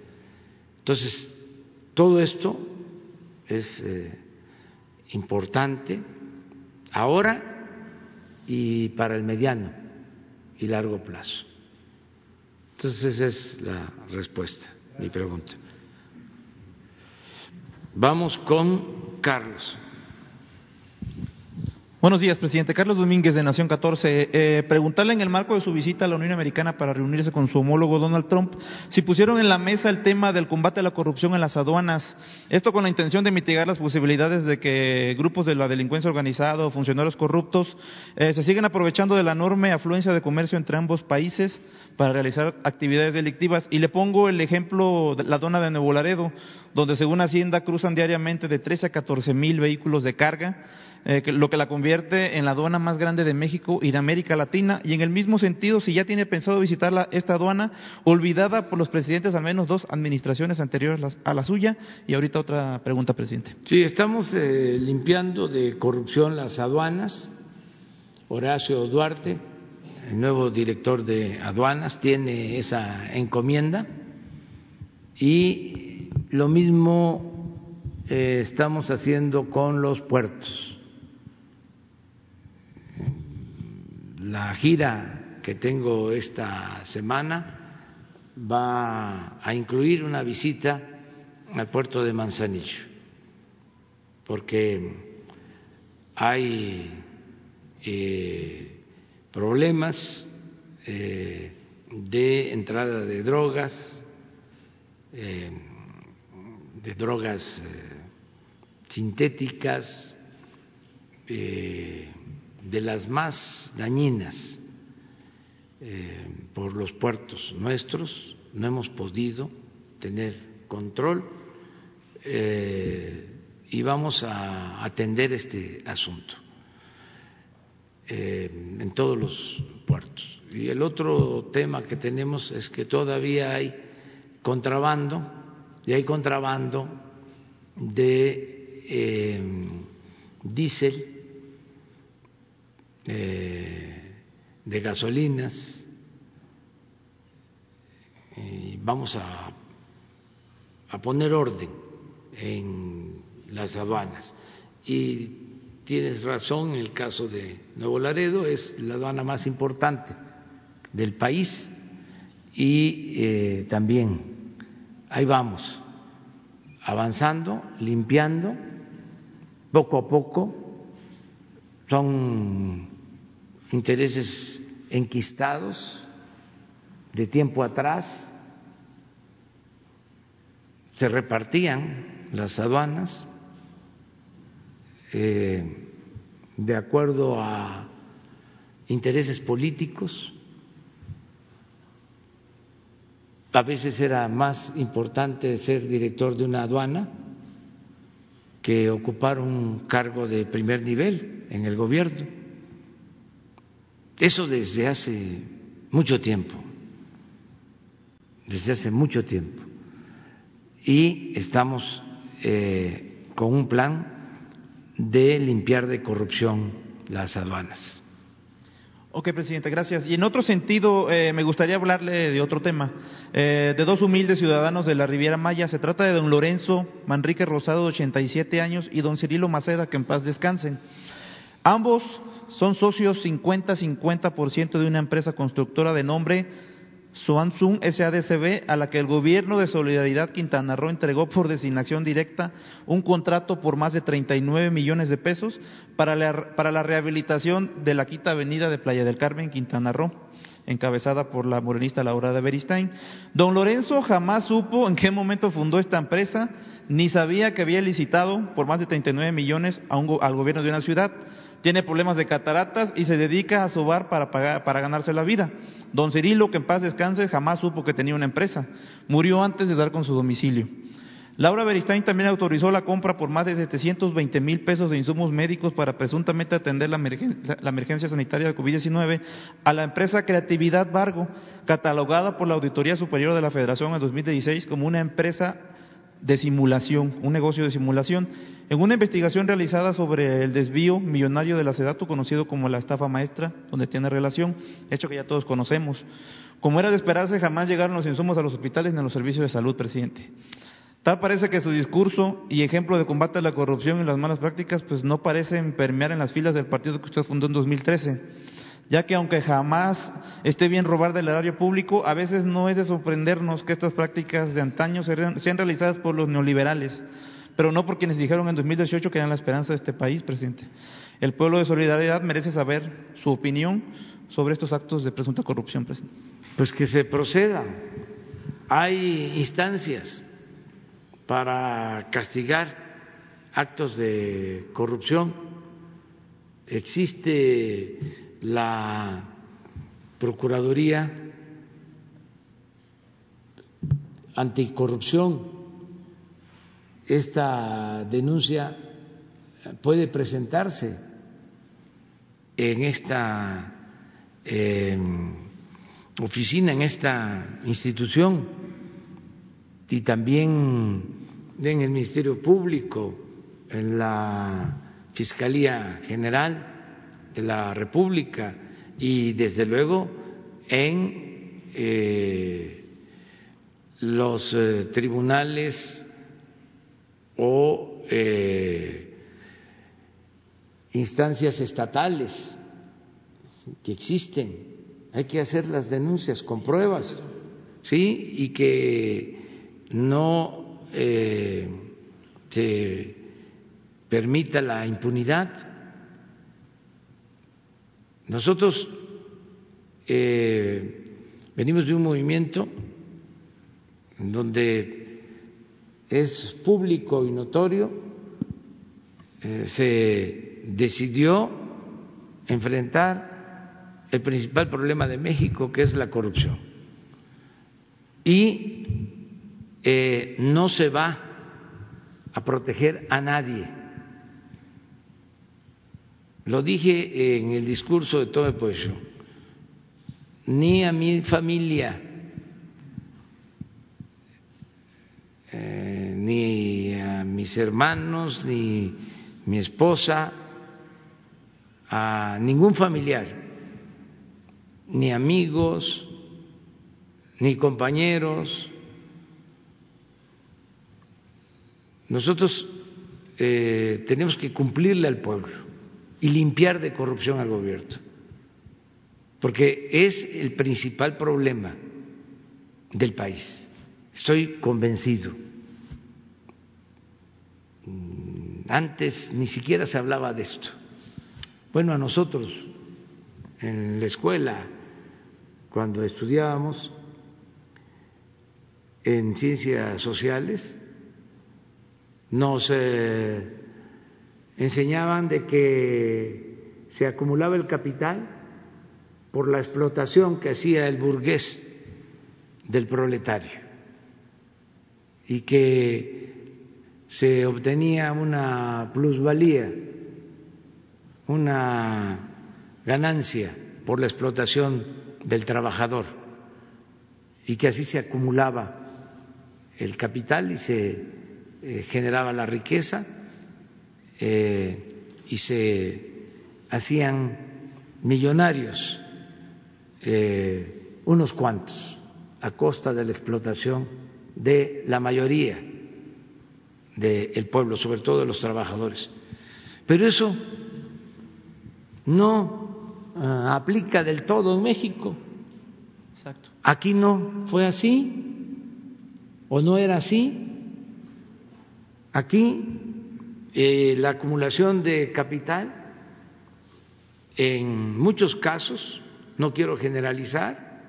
Entonces, todo esto es eh, importante ahora y para el mediano y largo plazo. Entonces, esa es la respuesta, mi pregunta. Vamos con Carlos. Buenos días, presidente. Carlos Domínguez, de Nación 14. Eh, preguntarle en el marco de su visita a la Unión Americana para reunirse con su homólogo Donald Trump si pusieron en la mesa el tema del combate a la corrupción en las aduanas. Esto con la intención de mitigar las posibilidades de que grupos de la delincuencia organizada o funcionarios corruptos eh, se sigan aprovechando de la enorme afluencia de comercio entre ambos países para realizar actividades delictivas. Y le pongo el ejemplo de la aduana de Nuevo Laredo, donde según Hacienda cruzan diariamente de 13 a 14 mil vehículos de carga eh, lo que la convierte en la aduana más grande de México y de América Latina. Y en el mismo sentido, si ya tiene pensado visitar esta aduana, olvidada por los presidentes, al menos dos administraciones anteriores a la suya. Y ahorita otra pregunta, presidente. Sí, estamos eh, limpiando de corrupción las aduanas. Horacio Duarte, el nuevo director de aduanas, tiene esa encomienda. Y lo mismo eh, estamos haciendo con los puertos La gira que tengo esta semana va a incluir una visita al puerto de Manzanillo, porque hay eh, problemas eh, de entrada de drogas, eh, de drogas sintéticas, de las más dañinas eh, por los puertos nuestros, no hemos podido tener control eh, y vamos a atender este asunto eh, en todos los puertos. Y el otro tema que tenemos es que todavía hay contrabando, y hay contrabando de diésel eh, de gasolinas. Y vamos a, a poner orden en las aduanas. Y tienes razón, en el caso de Nuevo Laredo es la aduana más importante del país y eh, también ahí vamos avanzando, limpiando poco a poco. Son intereses enquistados de tiempo atrás, se repartían las aduanas eh, de acuerdo a intereses políticos. A veces era más importante ser director de una aduana que ocupar un cargo de primer nivel en el gobierno. Eso desde hace mucho tiempo, desde hace mucho tiempo. Y estamos eh, con un plan de limpiar de corrupción las aduanas. Ok, presidente, gracias. Y en otro sentido, eh, me gustaría hablarle de otro tema, eh, de dos humildes ciudadanos de la Riviera Maya. Se trata de don Lorenzo Manrique Rosado, de 87 años, y don Cirilo Maceda, que en paz descansen. Ambos son socios 50-50% de una empresa constructora de nombre Suanzun SADCB, a la que el gobierno de Solidaridad Quintana Roo entregó por designación directa un contrato por más de 39 millones de pesos para la, para la rehabilitación de la quinta avenida de Playa del Carmen, Quintana Roo encabezada por la morenista Laura de Beristain. Don Lorenzo jamás supo en qué momento fundó esta empresa, ni sabía que había licitado por más de 39 millones a un, al gobierno de una ciudad tiene problemas de cataratas y se dedica a sobar para, pagar, para ganarse la vida. Don Cirilo, que en paz descanse, jamás supo que tenía una empresa. Murió antes de dar con su domicilio. Laura Beristain también autorizó la compra por más de 720 mil pesos de insumos médicos para presuntamente atender la emergencia, la emergencia sanitaria de COVID-19 a la empresa Creatividad Vargo, catalogada por la Auditoría Superior de la Federación en 2016 como una empresa de simulación, un negocio de simulación. En una investigación realizada sobre el desvío millonario de la SEDATU, conocido como la estafa maestra, donde tiene relación, hecho que ya todos conocemos. Como era de esperarse, jamás llegaron los insumos a los hospitales ni a los servicios de salud, presidente. Tal parece que su discurso y ejemplo de combate a la corrupción y las malas prácticas pues no parecen permear en las filas del partido que usted fundó en 2013, ya que aunque jamás esté bien robar del erario público, a veces no es de sorprendernos que estas prácticas de antaño sean realizadas por los neoliberales, pero no por quienes dijeron en 2018 que eran la esperanza de este país, presidente. El pueblo de Solidaridad merece saber su opinión sobre estos actos de presunta corrupción, presidente. Pues que se proceda. Hay instancias para castigar actos de corrupción. Existe la Procuraduría Anticorrupción. Esta denuncia puede presentarse en esta eh, oficina, en esta institución y también en el Ministerio Público, en la Fiscalía General la República y desde luego en eh, los eh, tribunales o eh, instancias estatales que existen. Hay que hacer las denuncias con pruebas, ¿sí? Y que no se permita la impunidad. Nosotros eh, venimos de un movimiento donde es público y notorio, eh, se decidió enfrentar el principal problema de México, que es la corrupción. Y eh, no se va a proteger a nadie. Lo dije en el discurso de todo el pueblo, ni a mi familia, eh, ni a mis hermanos, ni mi esposa, a ningún familiar, ni amigos, ni compañeros. Nosotros eh, tenemos que cumplirle al pueblo y limpiar de corrupción al gobierno, porque es el principal problema del país. Estoy convencido. Antes ni siquiera se hablaba de esto. Bueno, a nosotros en la escuela, cuando estudiábamos en ciencias sociales, nos eh, enseñaban de que se acumulaba el capital por la explotación que hacía el burgués del proletario y que se obtenía una plusvalía, una ganancia por la explotación del trabajador y que así se acumulaba el capital y se eh, generaba la riqueza eh, y se hacían millonarios eh, unos cuantos a costa de la explotación de la mayoría del pueblo, sobre todo de los trabajadores. Pero eso no ah, aplica del todo en México. Aquí no fue así o no era así. Aquí eh, la acumulación de capital en muchos casos, no quiero generalizar,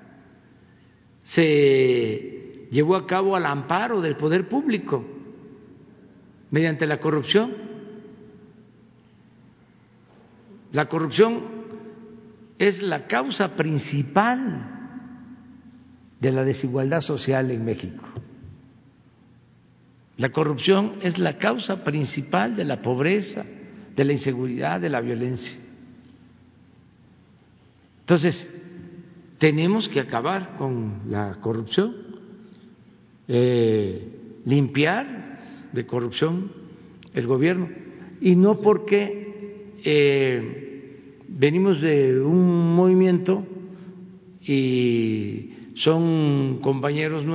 se llevó a cabo al amparo del poder público mediante la corrupción. La corrupción es la causa principal de la desigualdad social en México. La corrupción es la causa principal de la pobreza, de la inseguridad, de la violencia. Entonces, tenemos que acabar con la corrupción, eh, limpiar de corrupción el gobierno, y no porque eh, venimos de un movimiento y son compañeros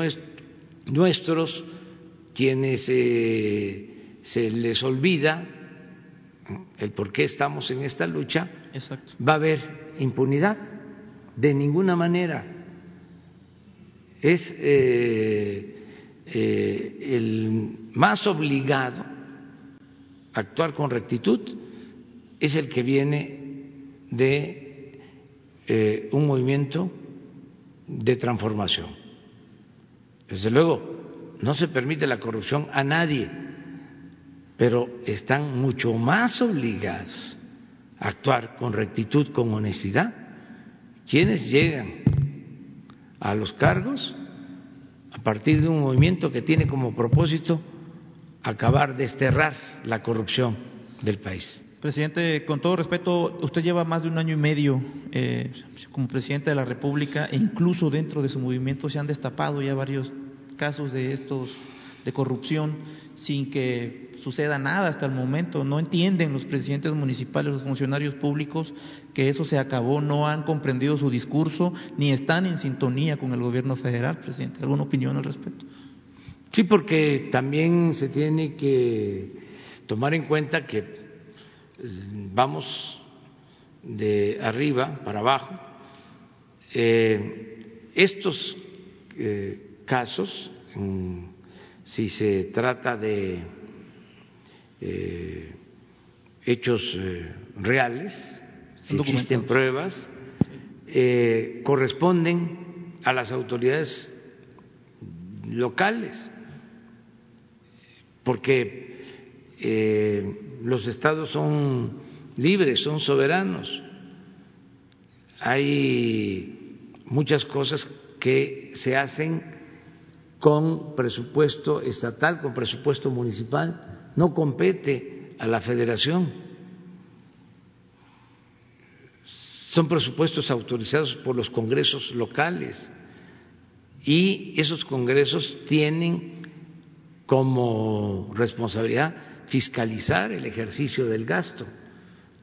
nuestros quienes eh, se les olvida el por qué estamos en esta lucha, va a haber impunidad. De ninguna manera. Es eh, eh, el más obligado a actuar con rectitud, es el que viene de un movimiento de transformación. Desde luego, no se permite la corrupción a nadie, pero están mucho más obligados a actuar con rectitud, con honestidad, quienes llegan a los cargos a partir de un movimiento que tiene como propósito acabar, desterrar la corrupción del país. Presidente, con todo respeto, usted lleva más de un año y medio eh, como presidente de la República e incluso dentro de su movimiento se han destapado ya varios casos de estos de corrupción sin que suceda nada hasta el momento. No entienden los presidentes municipales, los funcionarios públicos que eso se acabó, no han comprendido su discurso ni están en sintonía con el gobierno federal, presidente. ¿Alguna opinión al respecto? Sí, porque también se tiene que tomar en cuenta que vamos de arriba para abajo. Eh, estos eh, casos, si se trata de eh, hechos reales, si existen pruebas, corresponden a las autoridades locales porque eh, los estados son libres, son soberanos. Hay muchas cosas que se hacen con presupuesto estatal, con presupuesto municipal, no compete a la federación. Son presupuestos autorizados por los congresos locales y esos congresos tienen como responsabilidad fiscalizar el ejercicio del gasto.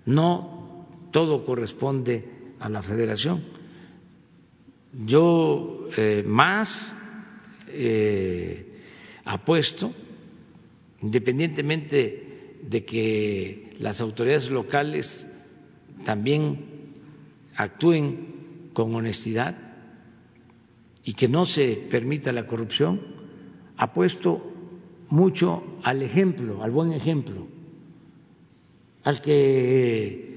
No todo corresponde a la federación. Yo eh, más eh, apuesto, independientemente de que las autoridades locales también actúen con honestidad y que no se permita la corrupción, apuesto mucho al ejemplo, al buen ejemplo, al que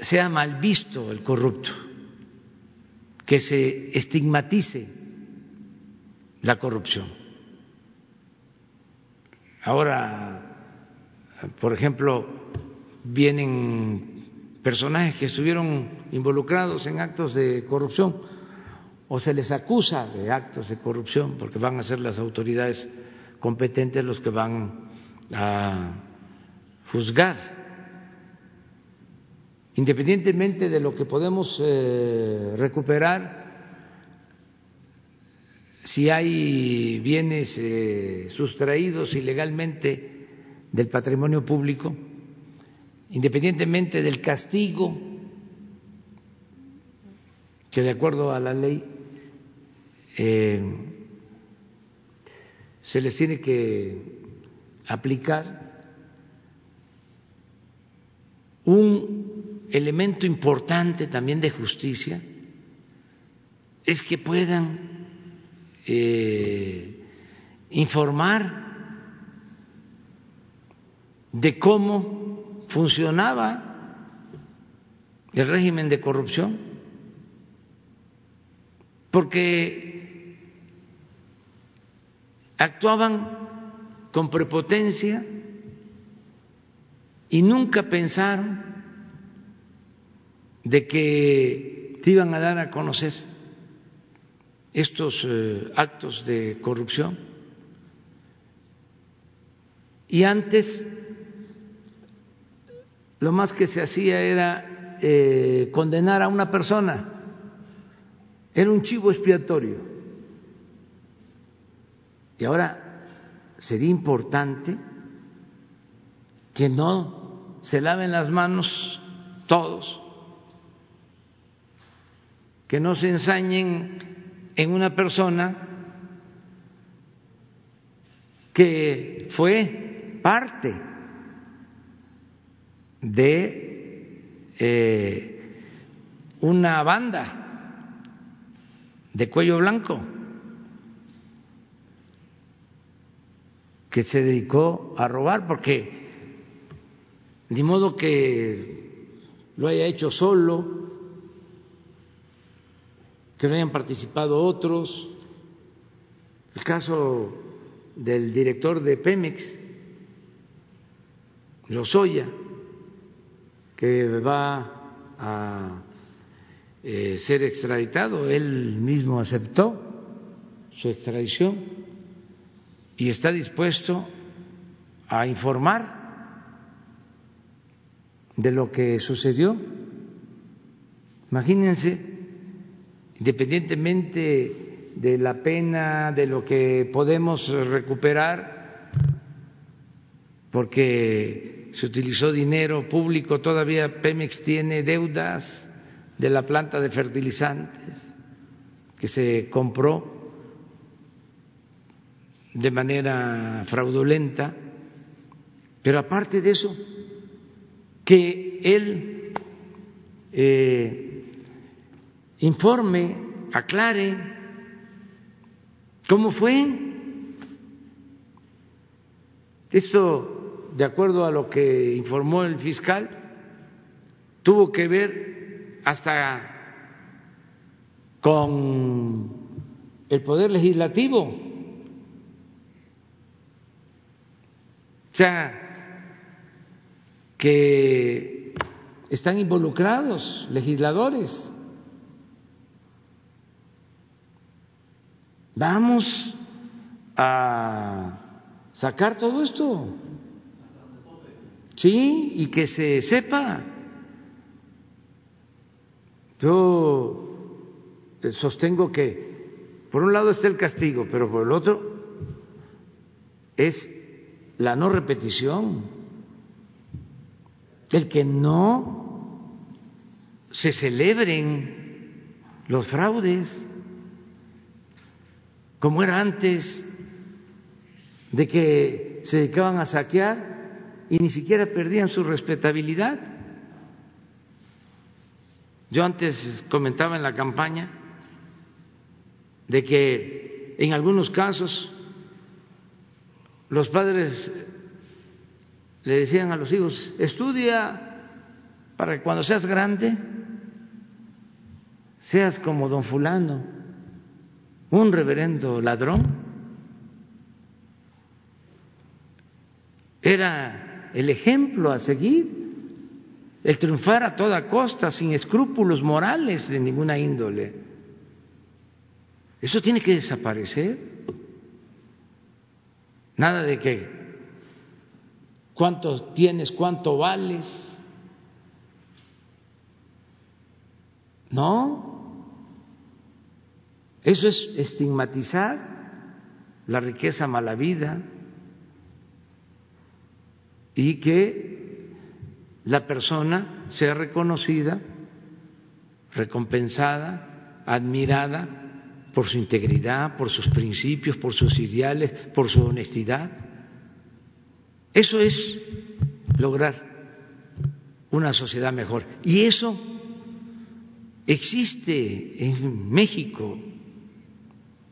sea mal visto el corrupto, que se estigmatice la corrupción. Ahora, por ejemplo, vienen personajes que estuvieron involucrados en actos de corrupción o se les acusa de actos de corrupción porque van a ser las autoridades competentes los que van a juzgar. Independientemente de lo que podemos eh, recuperar, si hay bienes eh, sustraídos ilegalmente del patrimonio público, independientemente del castigo que de acuerdo a la ley eh, se les tiene que aplicar un elemento importante también de justicia es que puedan eh, informar de cómo funcionaba el régimen de corrupción, porque actuaban con prepotencia y nunca pensaron de que te iban a dar a conocer estos eh, actos de corrupción. Y antes lo más que se hacía era eh, condenar a una persona, era un chivo expiatorio. Y ahora sería importante que no se laven las manos todos, que no se ensañen en una persona que fue parte de eh, una banda de cuello blanco que se dedicó a robar porque de modo que lo haya hecho solo, que no hayan participado otros. El caso del director de Pemex, Lozoya, que va a eh, ser extraditado, él mismo aceptó su extradición y está dispuesto a informar de lo que sucedió. Imagínense, independientemente de la pena, de lo que podemos recuperar, porque se utilizó dinero público, todavía Pemex tiene deudas de la planta de fertilizantes que se compró de manera fraudulenta, pero aparte de eso, que él eh, informe, aclare cómo fue. Esto, de acuerdo a lo que informó el fiscal, tuvo que ver hasta con el poder legislativo. O sea, que están involucrados, legisladores. Vamos a sacar todo esto. Sí, y que se sepa. Yo sostengo que por un lado está el castigo, pero por el otro es la no repetición el que no se celebren los fraudes como era antes de que se dedicaban a saquear y ni siquiera perdían su respetabilidad. Yo antes comentaba en la campaña de que en algunos casos los padres le decían a los hijos, estudia para que cuando seas grande seas como don fulano, un reverendo ladrón. Era el ejemplo a seguir, el triunfar a toda costa, sin escrúpulos morales de ninguna índole. Eso tiene que desaparecer. Nada de que cuánto tienes, cuánto vales. No, eso es estigmatizar la riqueza mala vida y que la persona sea reconocida, recompensada, admirada por su integridad, por sus principios, por sus ideales, por su honestidad. Eso es lograr una sociedad mejor. Y eso existe en México.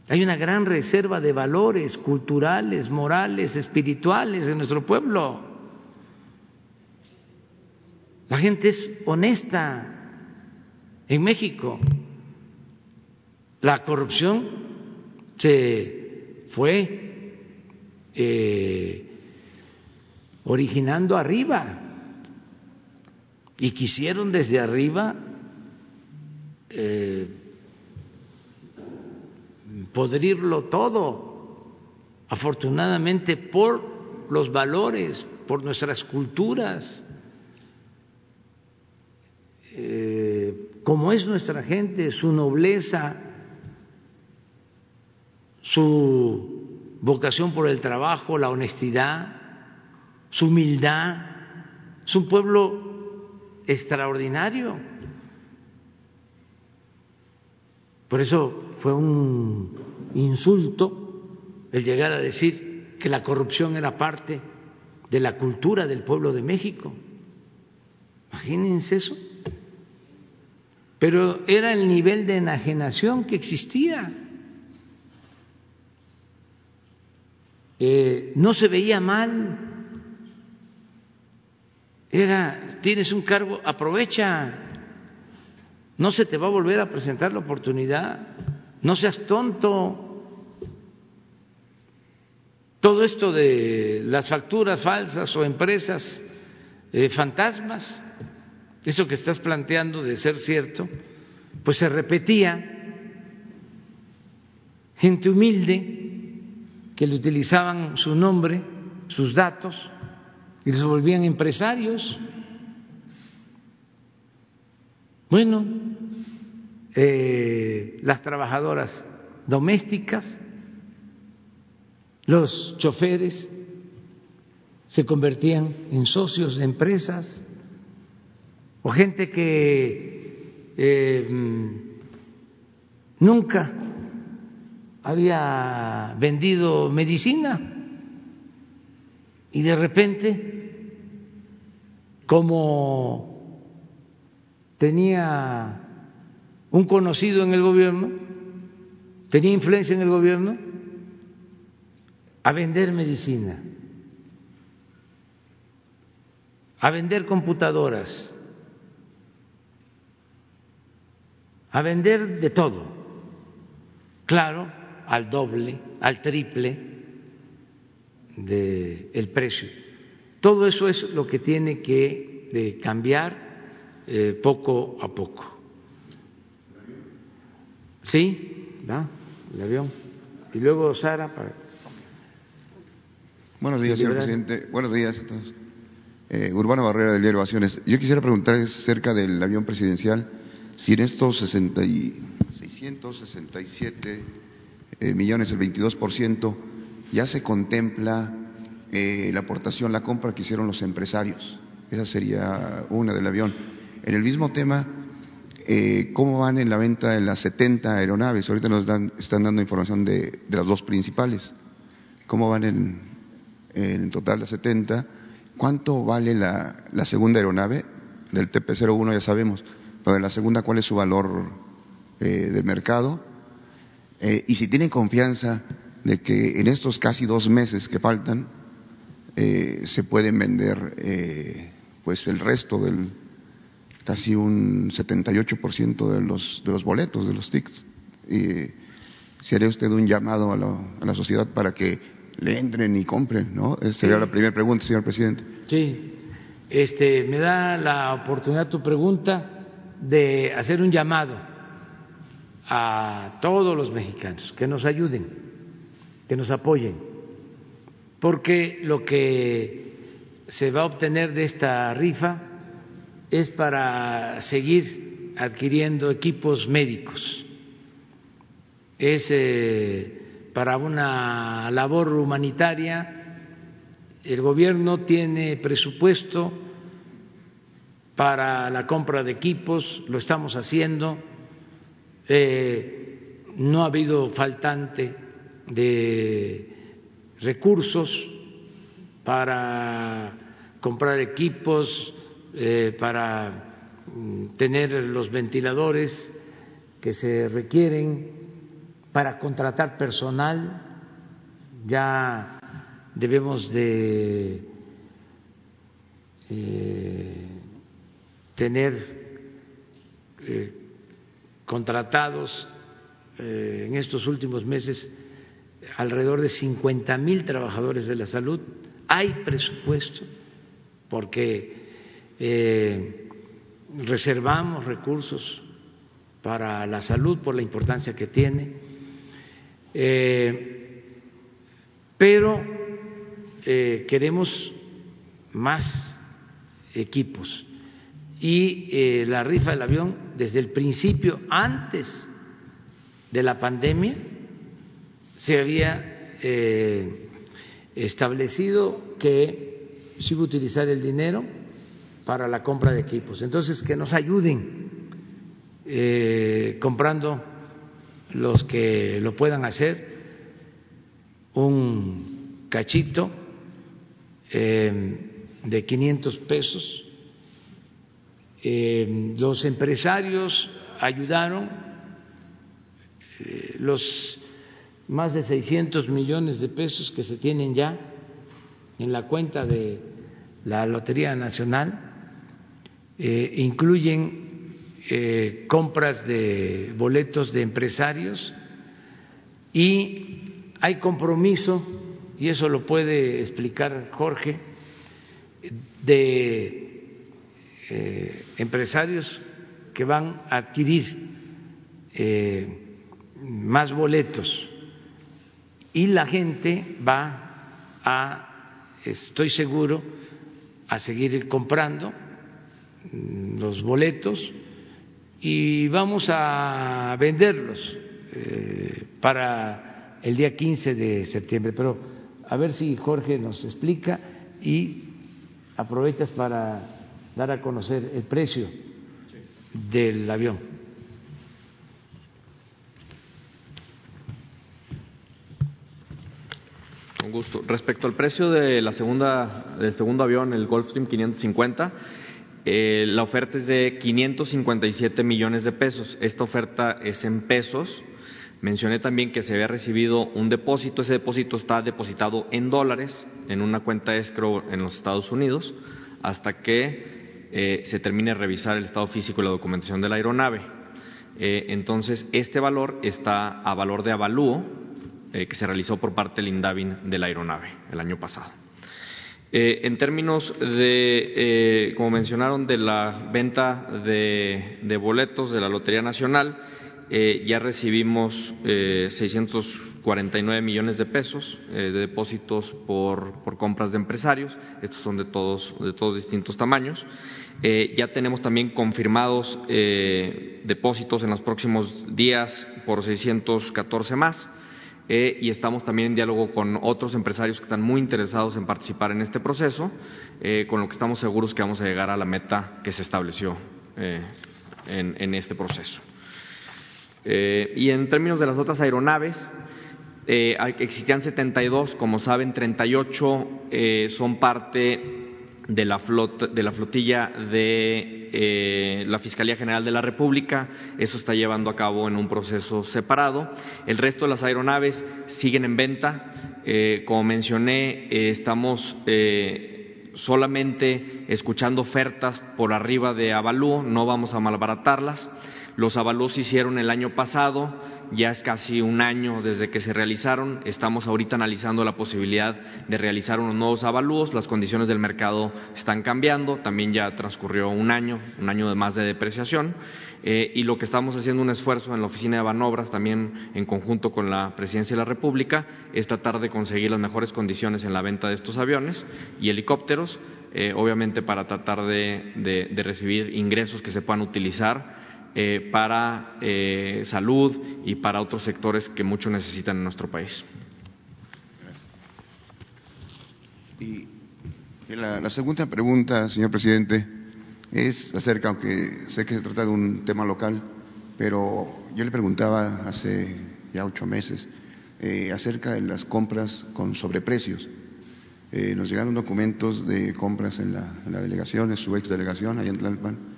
Hay una gran reserva de valores culturales, morales, espirituales en nuestro pueblo. La gente es honesta en México. La corrupción se fue eh, originando arriba y quisieron desde arriba eh, podrirlo todo. Afortunadamente por los valores, por nuestras culturas, eh, como es nuestra gente, su nobleza, su vocación por el trabajo, la honestidad, su humildad. Es un pueblo extraordinario. Por eso fue un insulto el llegar a decir que la corrupción era parte de la cultura del pueblo de México. Imagínense eso. Pero era el nivel de enajenación que existía. Eh, no se veía mal. Era, tienes un cargo, aprovecha. No se te va a volver a presentar la oportunidad. No seas tonto. Todo esto de las facturas falsas o empresas eh, fantasmas, eso que estás planteando de ser cierto, pues se repetía. Gente humilde que le utilizaban su nombre, sus datos, y se volvían empresarios. Bueno, eh, las trabajadoras domésticas, los choferes se convertían en socios de empresas o gente que eh, nunca había vendido medicina y de repente, como tenía un conocido en el gobierno, tenía influencia en el gobierno, a vender medicina, a vender computadoras, a vender de todo. Claro, al doble, al triple del precio. Todo eso es lo que tiene que cambiar eh, poco a poco. ¿Sí? ¿Va? El avión. Y luego Sara para... Buenos días, señor presidente. Buenos días a todos. Eh, Urbano Barrera del diario Ovaciones. Yo quisiera preguntar acerca del avión presidencial, si en estos 60 y 667 eh, millones, el 22%, ya se contempla eh, la aportación, la compra que hicieron los empresarios. Esa sería una del avión. En el mismo tema, eh, ¿cómo van en la venta de las 70 aeronaves? Ahorita nos están dando información de, las dos principales. ¿Cómo van en, en total las 70? ¿Cuánto vale la, la segunda aeronave? Del TP-01 ya sabemos, pero de la segunda, ¿cuál es su valor del mercado? Eh, y si tienen confianza de que en estos casi dos meses que faltan eh, se pueden vender eh, pues el resto del casi un 78% de los de los boletos de los tickets. Y si haría usted un llamado a la, a la, sociedad para que le entren y compren no esa sería la primera pregunta señor presidente. Sí. Este me da la oportunidad tu pregunta de hacer un llamado a todos los mexicanos que nos ayuden, que nos apoyen, porque lo que se va a obtener de esta rifa es para seguir adquiriendo equipos médicos, es eh, para una labor humanitaria, el gobierno tiene presupuesto para la compra de equipos, lo estamos haciendo. Eh, no ha habido faltante de recursos para comprar equipos, eh, para mm, tener los ventiladores que se requieren, para contratar personal. Ya debemos de eh, tener contratados eh, en estos últimos meses alrededor de 50 mil trabajadores de la salud. Hay presupuesto porque eh, reservamos recursos para la salud por la importancia que tiene, eh, pero queremos más equipos. Y eh, la rifa del avión desde el principio, antes de la pandemia, se había eh, establecido que se iba a utilizar el dinero para la compra de equipos. Entonces, que nos ayuden eh, comprando los que lo puedan hacer un cachito eh, de 500 pesos. Eh, los empresarios ayudaron, los más de 600 millones de pesos que se tienen ya en la cuenta de la Lotería Nacional incluyen eh, compras de boletos de empresarios y hay compromiso, y eso lo puede explicar Jorge, de eh, empresarios que van a adquirir eh, más boletos. Y la gente va a, estoy seguro, a seguir comprando los boletos y vamos a venderlos eh, para el día 15 de septiembre. Pero a ver si Jorge nos explica y aprovechas para dar a conocer el precio del avión. Con gusto. Respecto al precio de la segunda, del segundo avión, el Gulfstream 550, eh, la oferta es de 557 millones de pesos. Esta oferta es en pesos. Mencioné también que se había recibido un depósito. Ese depósito está depositado en dólares en una cuenta escrow en los Estados Unidos hasta que eh, se termine de revisar el estado físico y la documentación de la aeronave. Eh, entonces, este valor está a valor de avalúo que se realizó por parte del INDAVIN de la aeronave el año pasado. Eh, en términos de, eh, como mencionaron, de la venta de, boletos de la Lotería Nacional, eh, ya recibimos 649 millones de pesos de depósitos por, compras de empresarios. Estos son de todos, de todos distintos tamaños. ya tenemos también confirmados depósitos en los próximos días por 614 más. Eh, y estamos también en diálogo con otros empresarios que están muy interesados en participar en este proceso, eh, con lo que estamos seguros que vamos a llegar a la meta que se estableció eh, en, este proceso. y en términos de las otras aeronaves, existían 72, como saben, 38 son parte de la, de la flotilla de eh, la Fiscalía General de la República. Eso está llevando a cabo en un proceso separado. El resto de las aeronaves siguen en venta. Eh, como mencioné, eh, estamos solamente escuchando ofertas por arriba de avalúo, no vamos a malbaratarlas. Los avalúos se hicieron el año pasado ya es casi un año desde que se realizaron. Estamos ahorita analizando la posibilidad de realizar unos nuevos avalúos. Las condiciones del mercado están cambiando. También ya transcurrió un año, un año de más de depreciación. Eh, y lo que estamos haciendo un esfuerzo en la oficina de Banobras, también en conjunto con la Presidencia de la República, es tratar de conseguir las mejores condiciones en la venta de estos aviones y helicópteros, eh, obviamente para tratar de recibir ingresos que se puedan utilizar eh, para eh, salud y para otros sectores que mucho necesitan en nuestro país. Y la, segunda pregunta, señor presidente, es acerca, aunque sé que se trata de un tema local, pero yo le preguntaba hace ya ocho meses eh, acerca de las compras con sobreprecios. nos llegaron documentos de compras en la, en la delegación, en su ex delegación, allá en Tlalpan.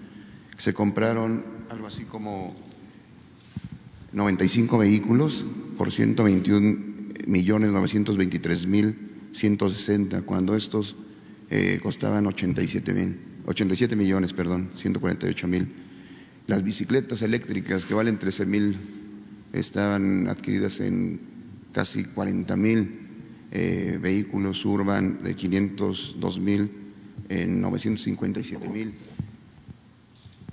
Se compraron algo así como 95 vehículos por 121 millones 923 mil 160, cuando estos eh, costaban 87 mil, 87 millones, perdón, 148 mil. Las bicicletas eléctricas que valen 13 mil estaban adquiridas en casi 40 mil eh, vehículos urban de 502 mil en 957 mil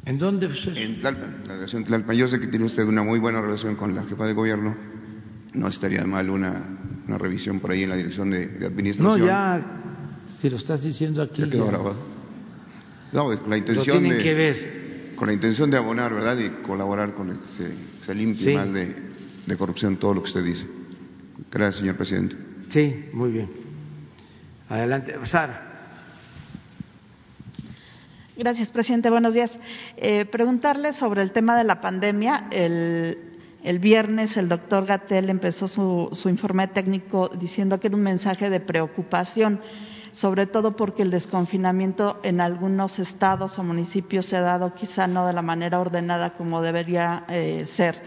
¿En dónde En Tlalpan, la delegación Tlalpan. Yo sé que tiene usted una muy buena relación con la jefa de gobierno. No estaría mal una, una revisión por ahí en la dirección de, administración. No, ya, si lo estás diciendo aquí. Ya quedó grabado. No, la intención de, que ver. Con la intención de abonar, ¿verdad? Y colaborar con el que se, se limpie más de, de corrupción todo lo que usted dice. Gracias, señor presidente. Sí, muy bien. Adelante. Sara. Gracias, presidente. Buenos días. Eh, preguntarle sobre el tema de la pandemia. El, viernes el doctor Gatel empezó su, su informe técnico diciendo que era un mensaje de preocupación, sobre todo porque el desconfinamiento en algunos estados o municipios se ha dado quizá no de la manera ordenada como debería eh, ser.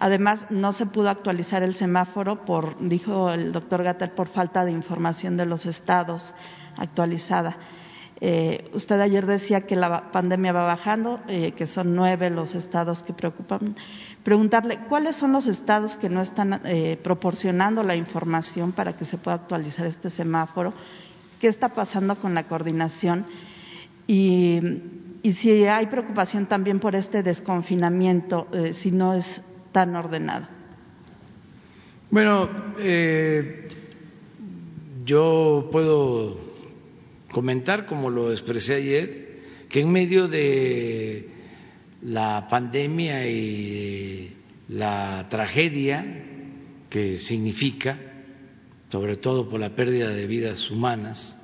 Además, no se pudo actualizar el semáforo, por, dijo el doctor Gatel, por falta de información de los estados actualizada. Eh, usted ayer decía que la pandemia va bajando, eh, que son nueve los estados que preocupan. Preguntarle, ¿cuáles son los estados que no están eh, proporcionando la información para que se pueda actualizar este semáforo? ¿Qué está pasando con la coordinación? Y, y si hay preocupación también por este desconfinamiento, si no es tan ordenado. Bueno, yo puedo comentar, como lo expresé ayer, que en medio de la pandemia y la tragedia que significa, sobre todo por la pérdida de vidas humanas,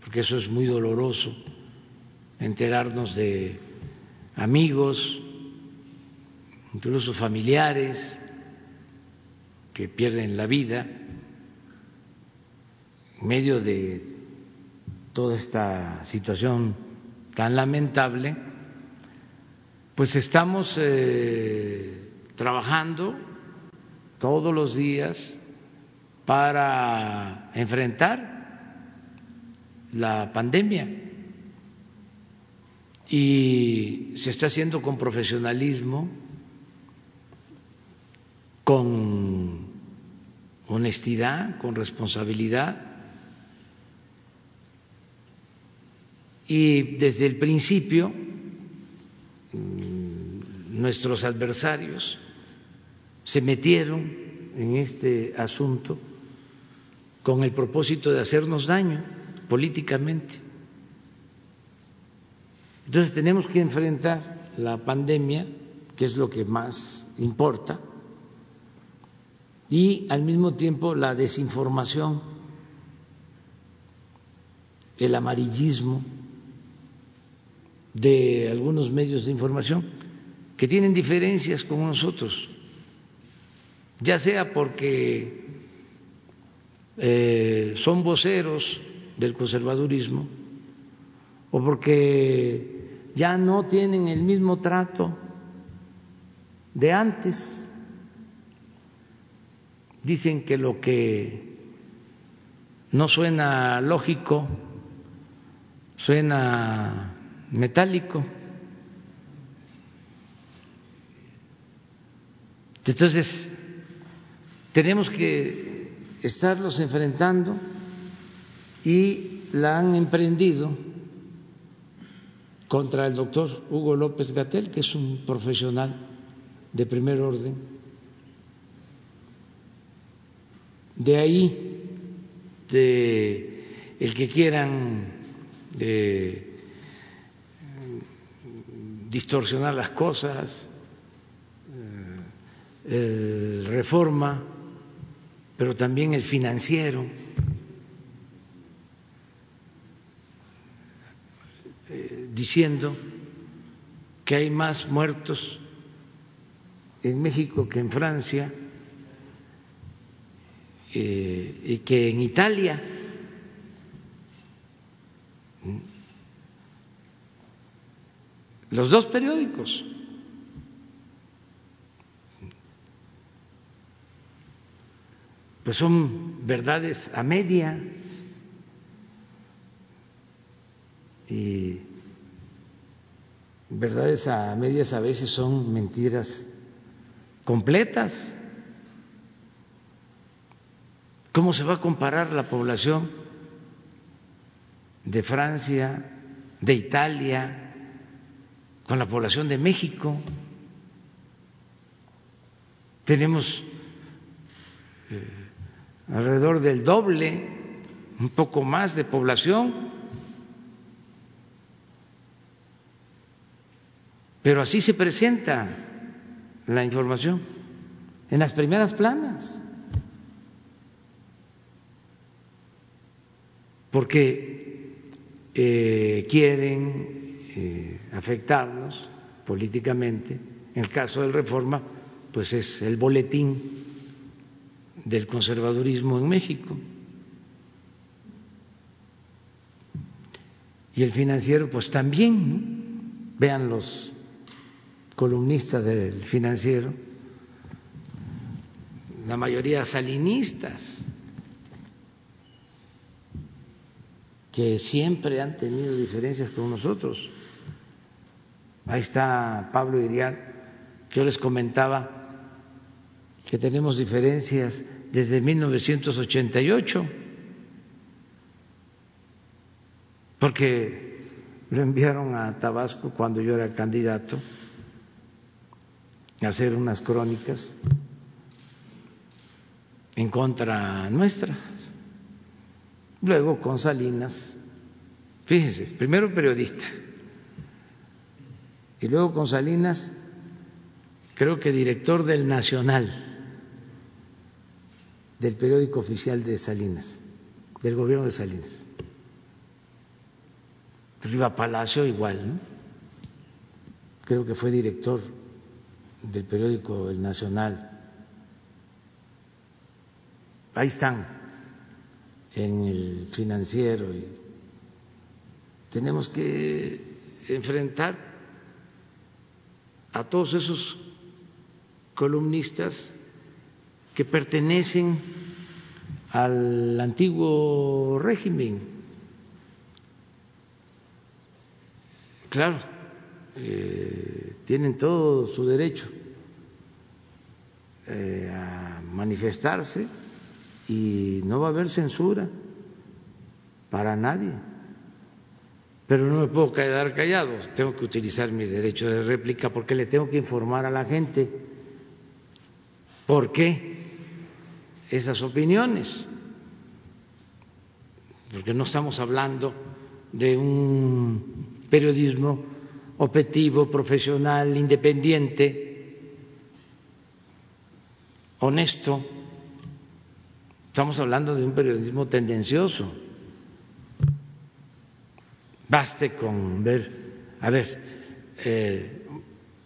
porque eso es muy doloroso, enterarnos de amigos, incluso familiares que pierden la vida en medio de toda esta situación tan lamentable, pues estamos eh, trabajando todos los días para enfrentar la pandemia. Y se está haciendo con profesionalismo, con honestidad, con responsabilidad Y desde el principio mm, nuestros adversarios se metieron en este asunto con el propósito de hacernos daño políticamente. Entonces tenemos que enfrentar la pandemia, que es lo que más importa, y al mismo tiempo la desinformación, el amarillismo de algunos medios de información que tienen diferencias con nosotros, ya sea porque eh, son voceros del conservadurismo o porque ya no tienen el mismo trato de antes. Dicen que lo que no suena lógico suena metálico. Entonces, tenemos que estarlos enfrentando y la han emprendido contra el doctor Hugo López Gatel, que es un profesional de primer orden. De ahí, de el que quieran de distorsionar las cosas, eh, el reforma, pero también el financiero. Eh, diciendo que hay más muertos en México que en Francia eh, y que en Italia los dos periódicos. Pues son verdades a media y verdades a medias a veces son mentiras completas. ¿Cómo se va a comparar la población de Francia, de Italia, con la población de México. Tenemos eh, alrededor del doble, un poco más de población, pero así se presenta la información en las primeras planas, porque eh, quieren eh, afectarnos políticamente, en el caso del reforma, pues es el boletín del conservadurismo en México. Y el financiero, pues también, vean los columnistas del financiero, la mayoría salinistas, que siempre han tenido diferencias con nosotros. Ahí está Pablo Iriar, yo les comentaba que tenemos diferencias desde 1988, porque lo enviaron a Tabasco cuando yo era candidato a hacer unas crónicas en contra nuestra. Luego con Salinas, fíjense, primero periodista, y luego con Salinas, creo que director del Nacional del periódico oficial de Salinas, del gobierno de Salinas. Riva Palacio igual, creo que fue director del periódico El Nacional. Ahí están, en el financiero. Y tenemos que enfrentar a todos esos columnistas que pertenecen al antiguo régimen. Claro, eh, tienen todo su derecho eh, a manifestarse y no va a haber censura para nadie. Pero no me puedo quedar callado, tengo que utilizar mi derecho de réplica porque le tengo que informar a la gente. Por qué esas opiniones, porque no estamos hablando de un periodismo objetivo, profesional, independiente, honesto, estamos hablando de un periodismo tendencioso. Baste con ver, a ver, eh,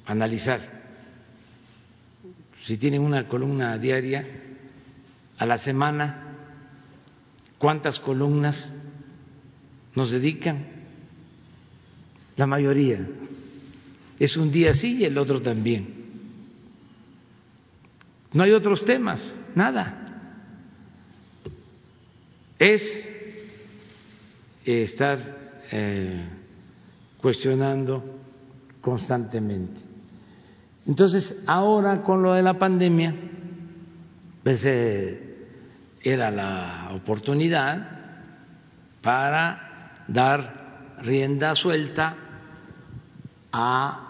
analizar, si tienen una columna diaria, a la semana, cuántas columnas nos dedican. La mayoría. Es un día sí y el otro también. No hay otros temas, nada. Es estar eh, cuestionando constantemente. Entonces, ahora con lo de la pandemia, pues eh, era la oportunidad para dar rienda suelta a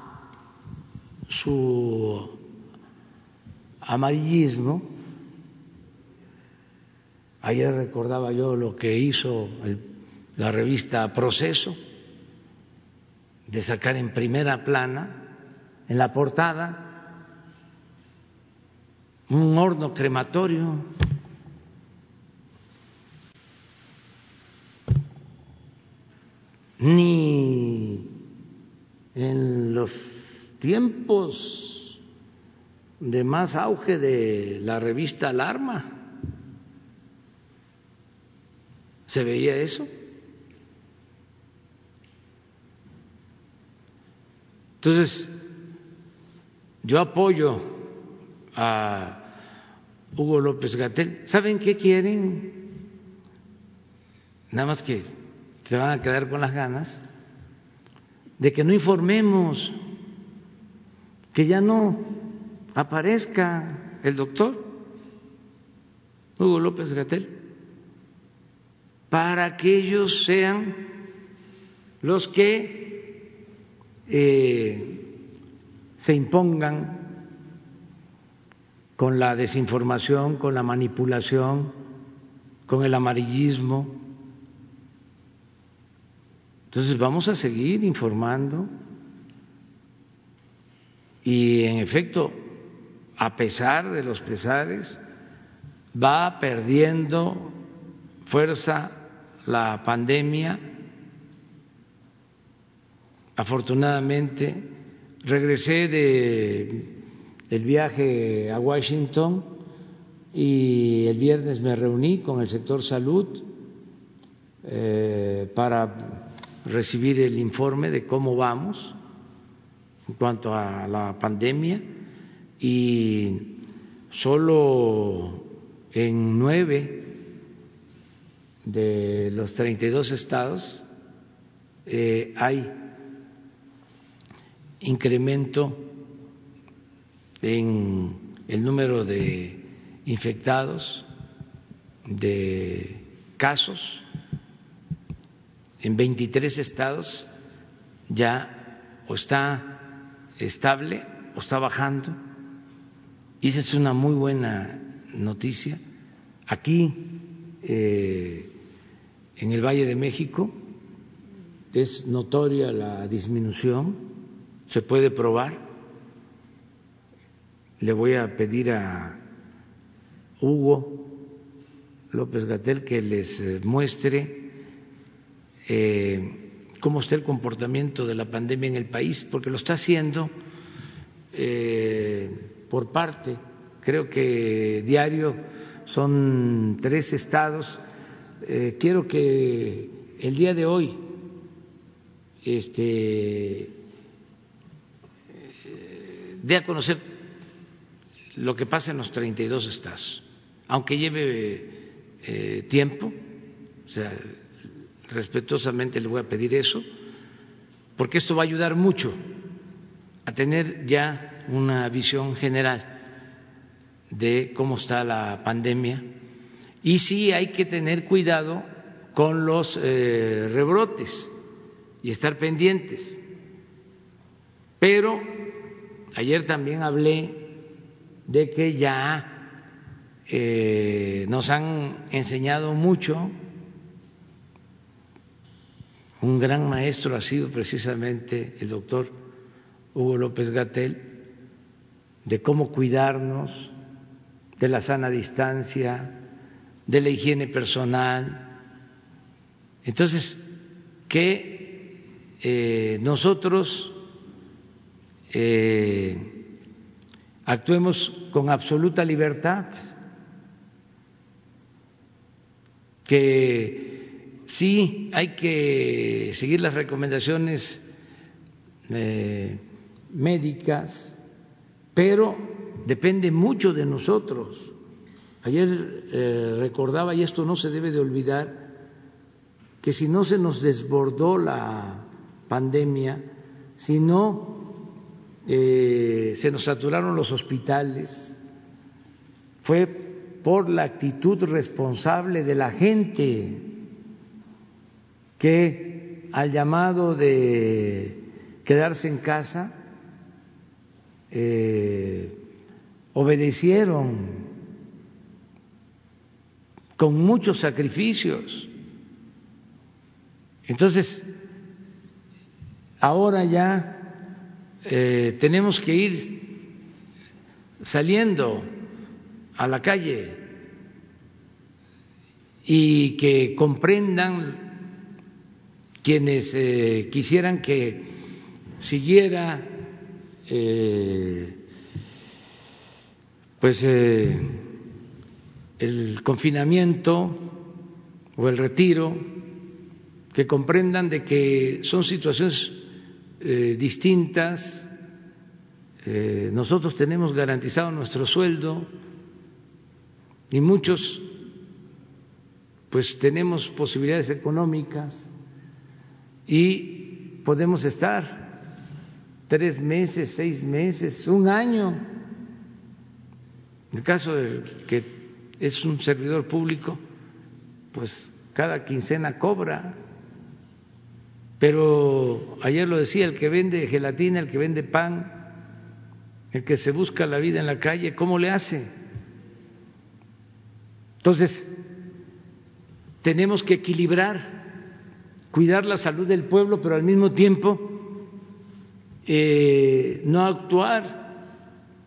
su amarillismo. Ayer recordaba yo lo que hizo la revista Proceso, de sacar en primera plana, en la portada, un horno crematorio ni en los tiempos de más auge de la revista Alarma se veía eso. Entonces, yo apoyo a Hugo López Gatel. ¿Saben qué quieren? Nada más que se van a quedar con las ganas de que no informemos, que ya no aparezca el doctor Hugo López Gatel, para que ellos sean los que eh, se impongan con la desinformación, con la manipulación, con el amarillismo entonces vamos a seguir informando y en efecto, a pesar de los pesares, va perdiendo fuerza la pandemia. Afortunadamente, regresé de el viaje a Washington y el viernes me reuní con el sector salud eh, para recibir el informe de cómo vamos en cuanto a la pandemia. Y solo en nueve de los 32 estados eh, hay incremento en el número de infectados, de casos. En 23 estados ya o está estable o está bajando. Y esa es una muy buena noticia. Aquí, eh, en el Valle de México, es notoria la disminución, se puede probar le voy a pedir a Hugo López Gatel que les eh, muestre eh, cómo está el comportamiento de la pandemia en el país, porque lo está haciendo eh, por parte, creo que diario son tres estados. quiero que el día de hoy este, dé a conocer lo que pasa en los 32 estados, aunque lleve eh, tiempo, o sea, respetuosamente le voy a pedir eso, porque esto va a ayudar mucho a tener ya una visión general de cómo está la pandemia y sí hay que tener cuidado con los eh, rebrotes y estar pendientes. Pero ayer también hablé de que ya eh, nos han enseñado mucho. Un gran maestro ha sido precisamente el doctor Hugo López Gatel, de cómo cuidarnos, de la sana distancia, de la higiene personal. Entonces, que eh, nosotros eh, actuemos con absoluta libertad, que sí hay que seguir las recomendaciones eh, médicas, pero depende mucho de nosotros. Ayer eh, recordaba, y esto no se debe de olvidar, que si no se nos desbordó la pandemia, si no eh, se nos saturaron los hospitales, fue por la actitud responsable de la gente que al llamado de quedarse en casa eh, obedecieron con muchos sacrificios. Entonces, ahora ya eh, tenemos que ir saliendo a la calle y que comprendan quienes eh, quisieran que siguiera eh, pues el confinamiento o el retiro, que comprendan de que son situaciones eh, distintas. Eh, nosotros tenemos garantizado nuestro sueldo y muchos pues tenemos posibilidades económicas y podemos estar tres meses, seis meses, un año. En el caso de que es un servidor público, pues cada quincena cobra pero ayer lo decía, el que vende gelatina, el que vende pan, el que se busca la vida en la calle, ¿cómo le hace? Entonces, tenemos que equilibrar, cuidar la salud del pueblo, pero al mismo tiempo eh, no actuar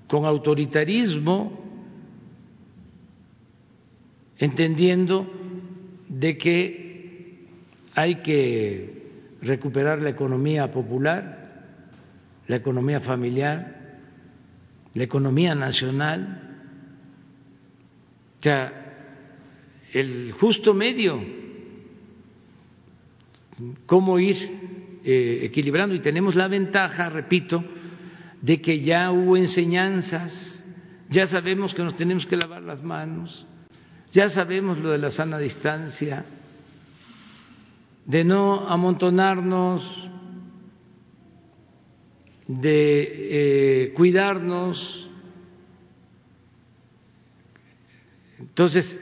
con autoritarismo, entendiendo de que hay que recuperar la economía popular, la economía familiar, la economía nacional, o sea, el justo medio, cómo ir eh, equilibrando. Y tenemos la ventaja, repito, de que ya hubo enseñanzas, ya sabemos que nos tenemos que lavar las manos, ya sabemos lo de la sana distancia, de no amontonarnos, de eh, cuidarnos. Entonces,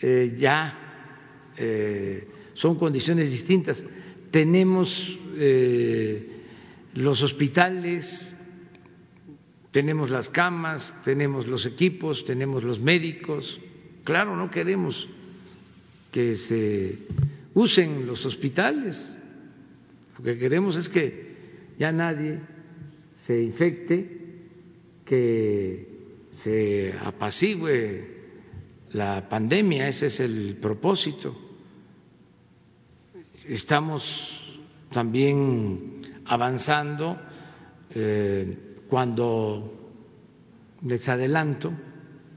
eh, ya eh, son condiciones distintas. Tenemos los hospitales, tenemos las camas, tenemos los equipos, tenemos los médicos. Claro, no queremos que se usen los hospitales. Lo que queremos es que ya nadie se infecte, que se apacigüe la pandemia, ese es el propósito. Estamos también avanzando eh, cuando les adelanto,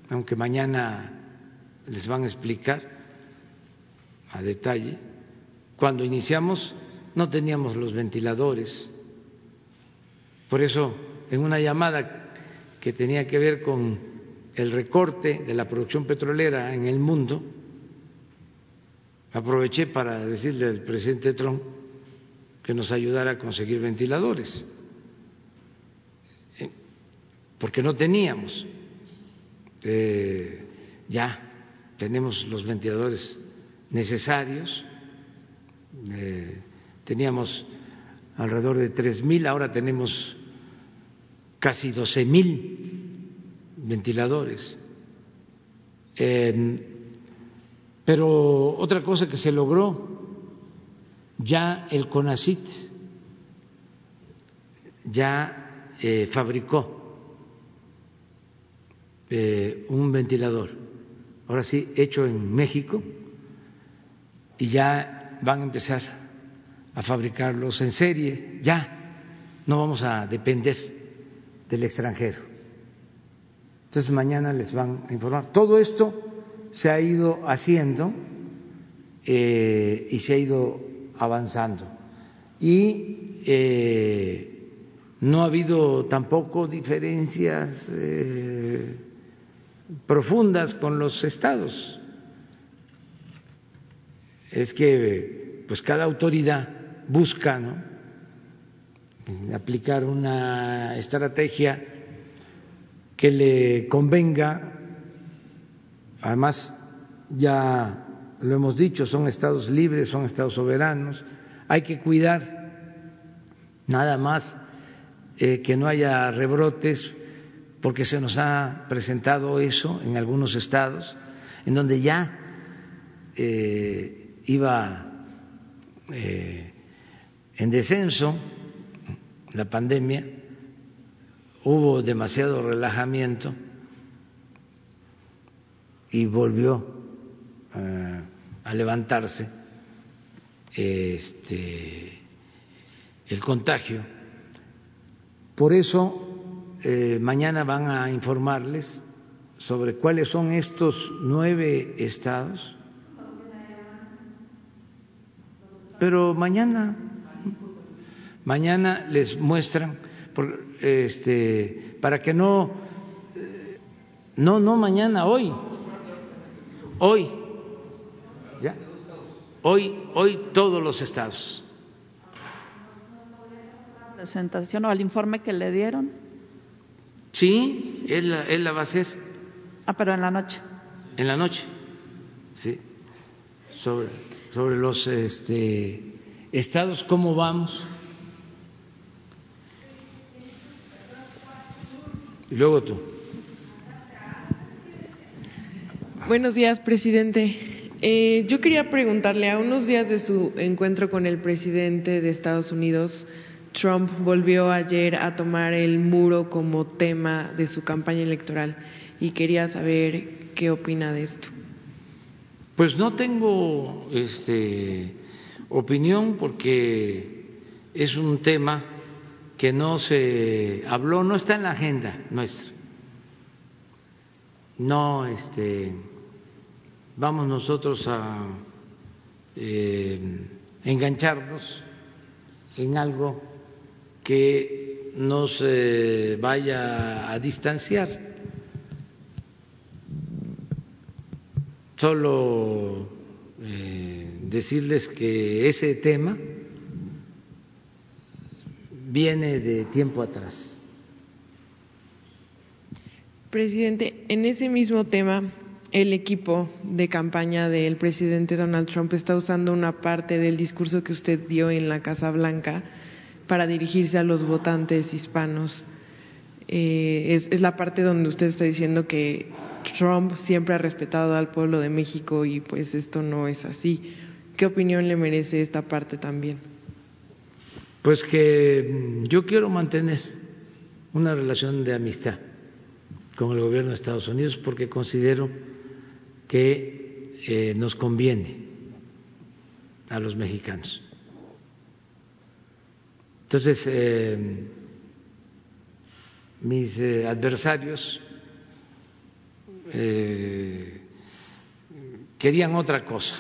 aunque mañana les van a explicar a detalle, cuando iniciamos no teníamos los ventiladores. Por eso, en una llamada que tenía que ver con el recorte de la producción petrolera en el mundo, aproveché para decirle al presidente Trump que nos ayudara a conseguir ventiladores, eh, porque no teníamos. Eh, ya tenemos los ventiladores necesarios eh, teníamos alrededor de tres mil, ahora tenemos casi doce mil ventiladores. pero otra cosa que se logró, ya el CONACIT ya eh, fabricó eh, un ventilador, ahora sí, hecho en México, y ya van a empezar a fabricarlos en serie, ya no vamos a depender del extranjero. Entonces mañana les van a informar. Todo esto se ha ido haciendo eh, y se ha ido avanzando. Y eh, no ha habido tampoco diferencias eh, profundas con los estados es que pues cada autoridad busca aplicar una estrategia que le convenga, además ya lo hemos dicho, son estados libres, son estados soberanos, hay que cuidar nada más eh, que no haya rebrotes, porque se nos ha presentado eso en algunos estados, en donde ya eh, iba eh, en descenso la pandemia, hubo demasiado relajamiento y volvió eh, a levantarse este, el contagio. Por eso eh, mañana van a informarles sobre cuáles son estos nueve estados pero mañana, mañana les muestran, este, para que no, no, no mañana, hoy, hoy, ya, hoy, hoy todos los estados. Presentación o al informe que le dieron. Sí, él, él la va a hacer. Ah, pero en la noche. En la noche, sí, sobre sobre los este, estados, ¿cómo vamos? Y luego tú. Buenos días, presidente. Eh, yo quería preguntarle, a unos días de su encuentro con el presidente de Estados Unidos, Trump volvió ayer a tomar el muro como tema de su campaña electoral y quería saber qué opina de esto. Pues no tengo este, opinión porque es un tema que no se habló, no está en la agenda nuestra. No, este, vamos nosotros a eh, engancharnos en algo que nos eh, vaya a distanciar. Solo eh, decirles que ese tema viene de tiempo atrás. Presidente, en ese mismo tema, el equipo de campaña del presidente Donald Trump está usando una parte del discurso que usted dio en la Casa Blanca para dirigirse a los votantes hispanos. Eh, es, es, la parte donde usted está diciendo que Trump siempre ha respetado al pueblo de México y pues esto no es así. ¿Qué opinión le merece esta parte también? Pues que yo quiero mantener una relación de amistad con el gobierno de Estados Unidos porque considero que eh, nos conviene a los mexicanos. Entonces, eh, mis eh, adversarios eh, querían otra cosa,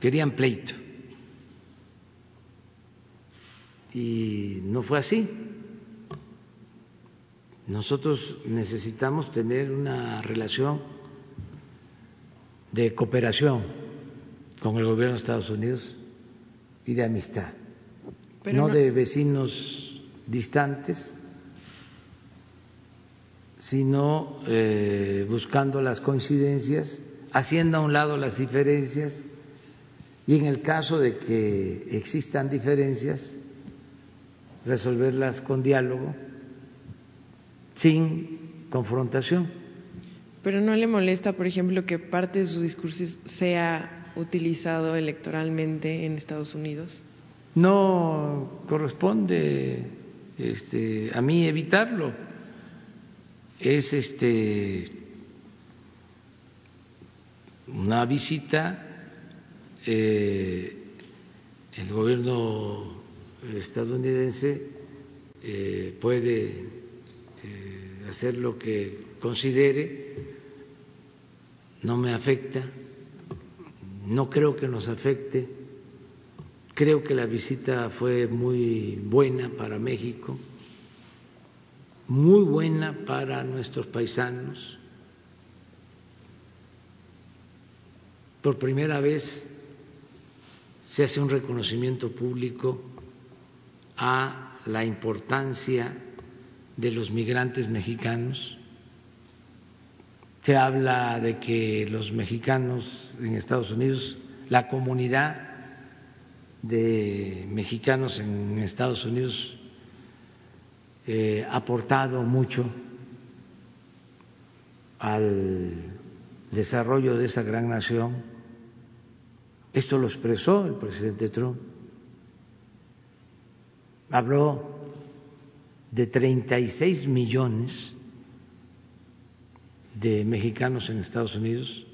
querían pleito. Y no fue así. Nosotros necesitamos tener una relación de cooperación con el gobierno de Estados Unidos y de amistad, no, no de vecinos distantes, sino eh, buscando las coincidencias, haciendo a un lado las diferencias y en el caso de que existan diferencias, resolverlas con diálogo, sin confrontación. Pero no le molesta, por ejemplo, que parte de su discurso sea utilizado electoralmente en Estados Unidos. No corresponde este, a mí evitarlo. Es este una visita. Eh, el gobierno estadounidense eh, puede eh, hacer lo que considere, no me afecta, no creo que nos afecte, creo que la visita fue muy buena para México, muy buena para nuestros paisanos. Por primera vez se hace un reconocimiento público a la importancia de los migrantes mexicanos. Se habla de que los mexicanos en Estados Unidos, la comunidad de mexicanos en Estados Unidos eh, aportado mucho al desarrollo de esa gran nación. Esto lo expresó el presidente Trump habló de 36 millones de mexicanos en Estados Unidos.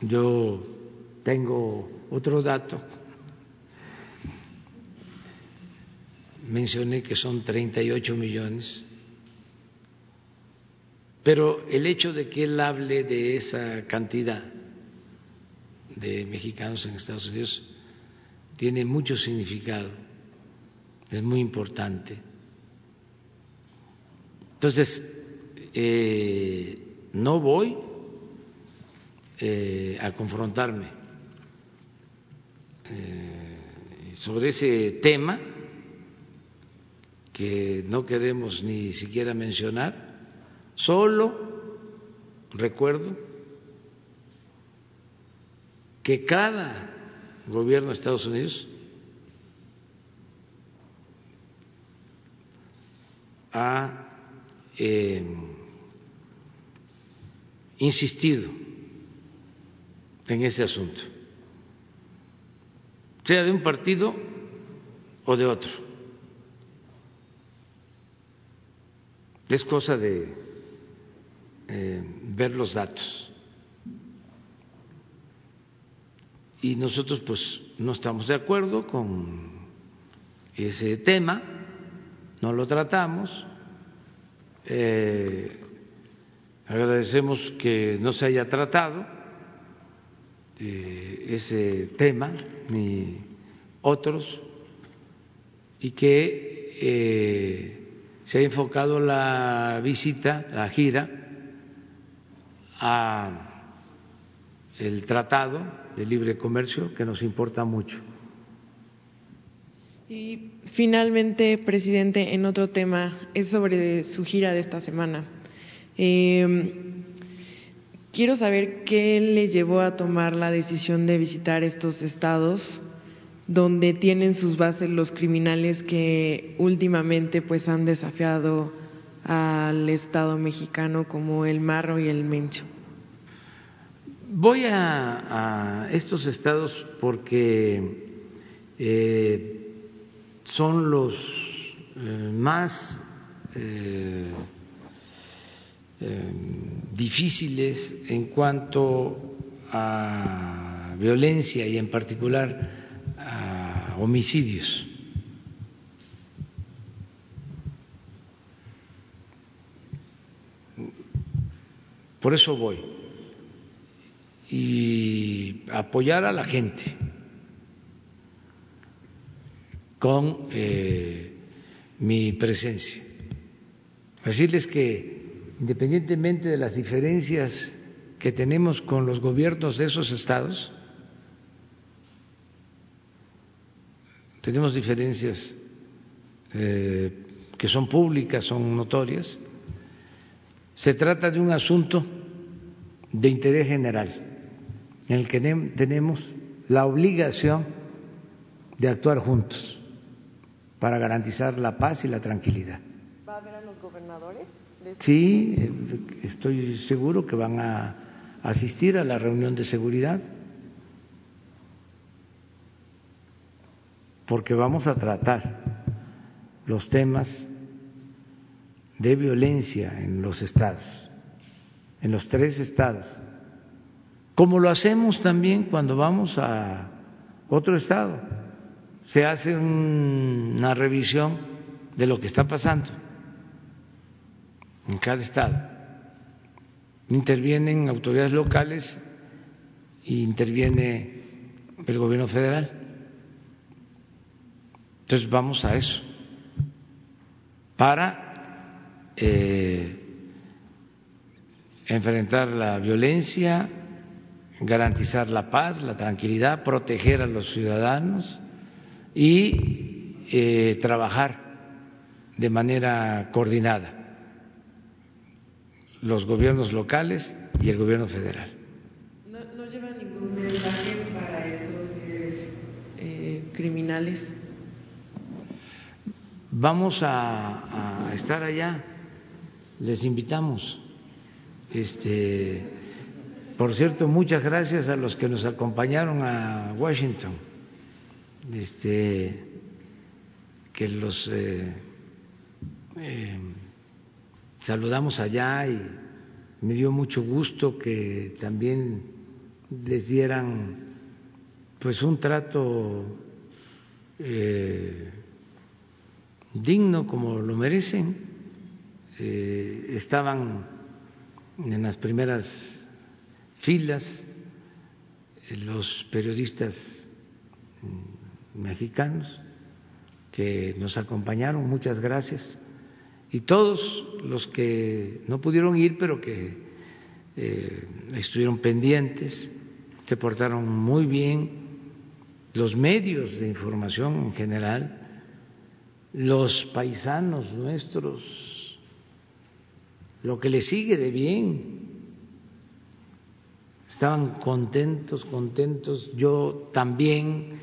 Yo tengo otro dato. Mencioné que son 38 millones. Pero el hecho de que él hable de esa cantidad de mexicanos en Estados Unidos tiene mucho significado es muy importante. Entonces, eh, no voy eh, a confrontarme eh, sobre ese tema que no queremos ni siquiera mencionar, solo recuerdo que cada gobierno de Estados Unidos ha eh, insistido en ese asunto, sea de un partido o de otro. Es cosa de eh, ver los datos. Y nosotros pues no estamos de acuerdo con ese tema, no lo tratamos. Eh, agradecemos que no se haya tratado eh, ese tema ni otros y que se ha enfocado la visita, la gira, a el tratado de libre comercio que nos importa mucho. Y finalmente, presidente, en otro tema, es sobre su gira de esta semana. Eh, quiero saber qué le llevó a tomar la decisión de visitar estos estados donde tienen sus bases los criminales que últimamente pues han desafiado al Estado mexicano como el Marro y el Mencho. Voy a, estos estados porque eh, son los eh, más eh, difíciles en cuanto a violencia y en particular a homicidios. Por eso voy. Y apoyar a la gente con eh, mi presencia. Decirles que independientemente de las diferencias que tenemos con los gobiernos de esos estados, tenemos diferencias eh, que son públicas, son notorias. Se trata de un asunto de interés general en el que tenemos la obligación de actuar juntos para garantizar la paz y la tranquilidad. ¿Va a ver a los gobernadores? Sí, estoy seguro que van a asistir a la reunión de seguridad porque vamos a tratar los temas de violencia en los estados, en los tres estados, como lo hacemos también cuando vamos a otro estado. Se hace una revisión de lo que está pasando en cada estado. Intervienen autoridades locales e interviene el gobierno federal. Entonces vamos a eso, para eh, enfrentar la violencia, garantizar la paz, la tranquilidad, proteger a los ciudadanos y eh, trabajar de manera coordinada los gobiernos locales y el gobierno federal. ¿No, lleva ningún mensaje para estos eh, criminales? Vamos a, estar allá, les invitamos. Este, por cierto, muchas gracias a los que nos acompañaron a Washington, este, que los eh, eh, saludamos allá y me dio mucho gusto que también les dieran pues un trato eh, digno como lo merecen. Eh, estaban en las primeras filas eh, los periodistas mm, mexicanos que nos acompañaron, muchas gracias, y todos los que no pudieron ir, pero que eh, estuvieron pendientes, se portaron muy bien, los medios de información en general, los paisanos nuestros, lo que les sigue de bien. Estaban contentos, contentos, yo también,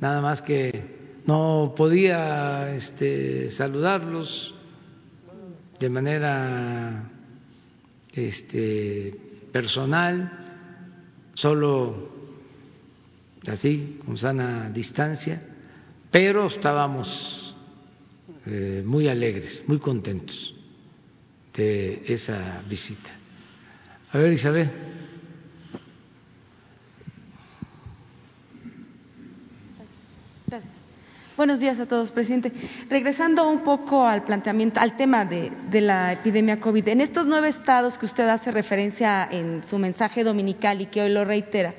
nada más que no podía este, saludarlos de manera este, personal, solo así, con sana distancia, pero estábamos eh, muy alegres, muy contentos de esa visita. A ver, Isabel. Buenos días a todos, presidente. Regresando un poco al planteamiento, al tema de, de, la epidemia COVID, en estos nueve estados que usted hace referencia en su mensaje dominical y que hoy lo reitera,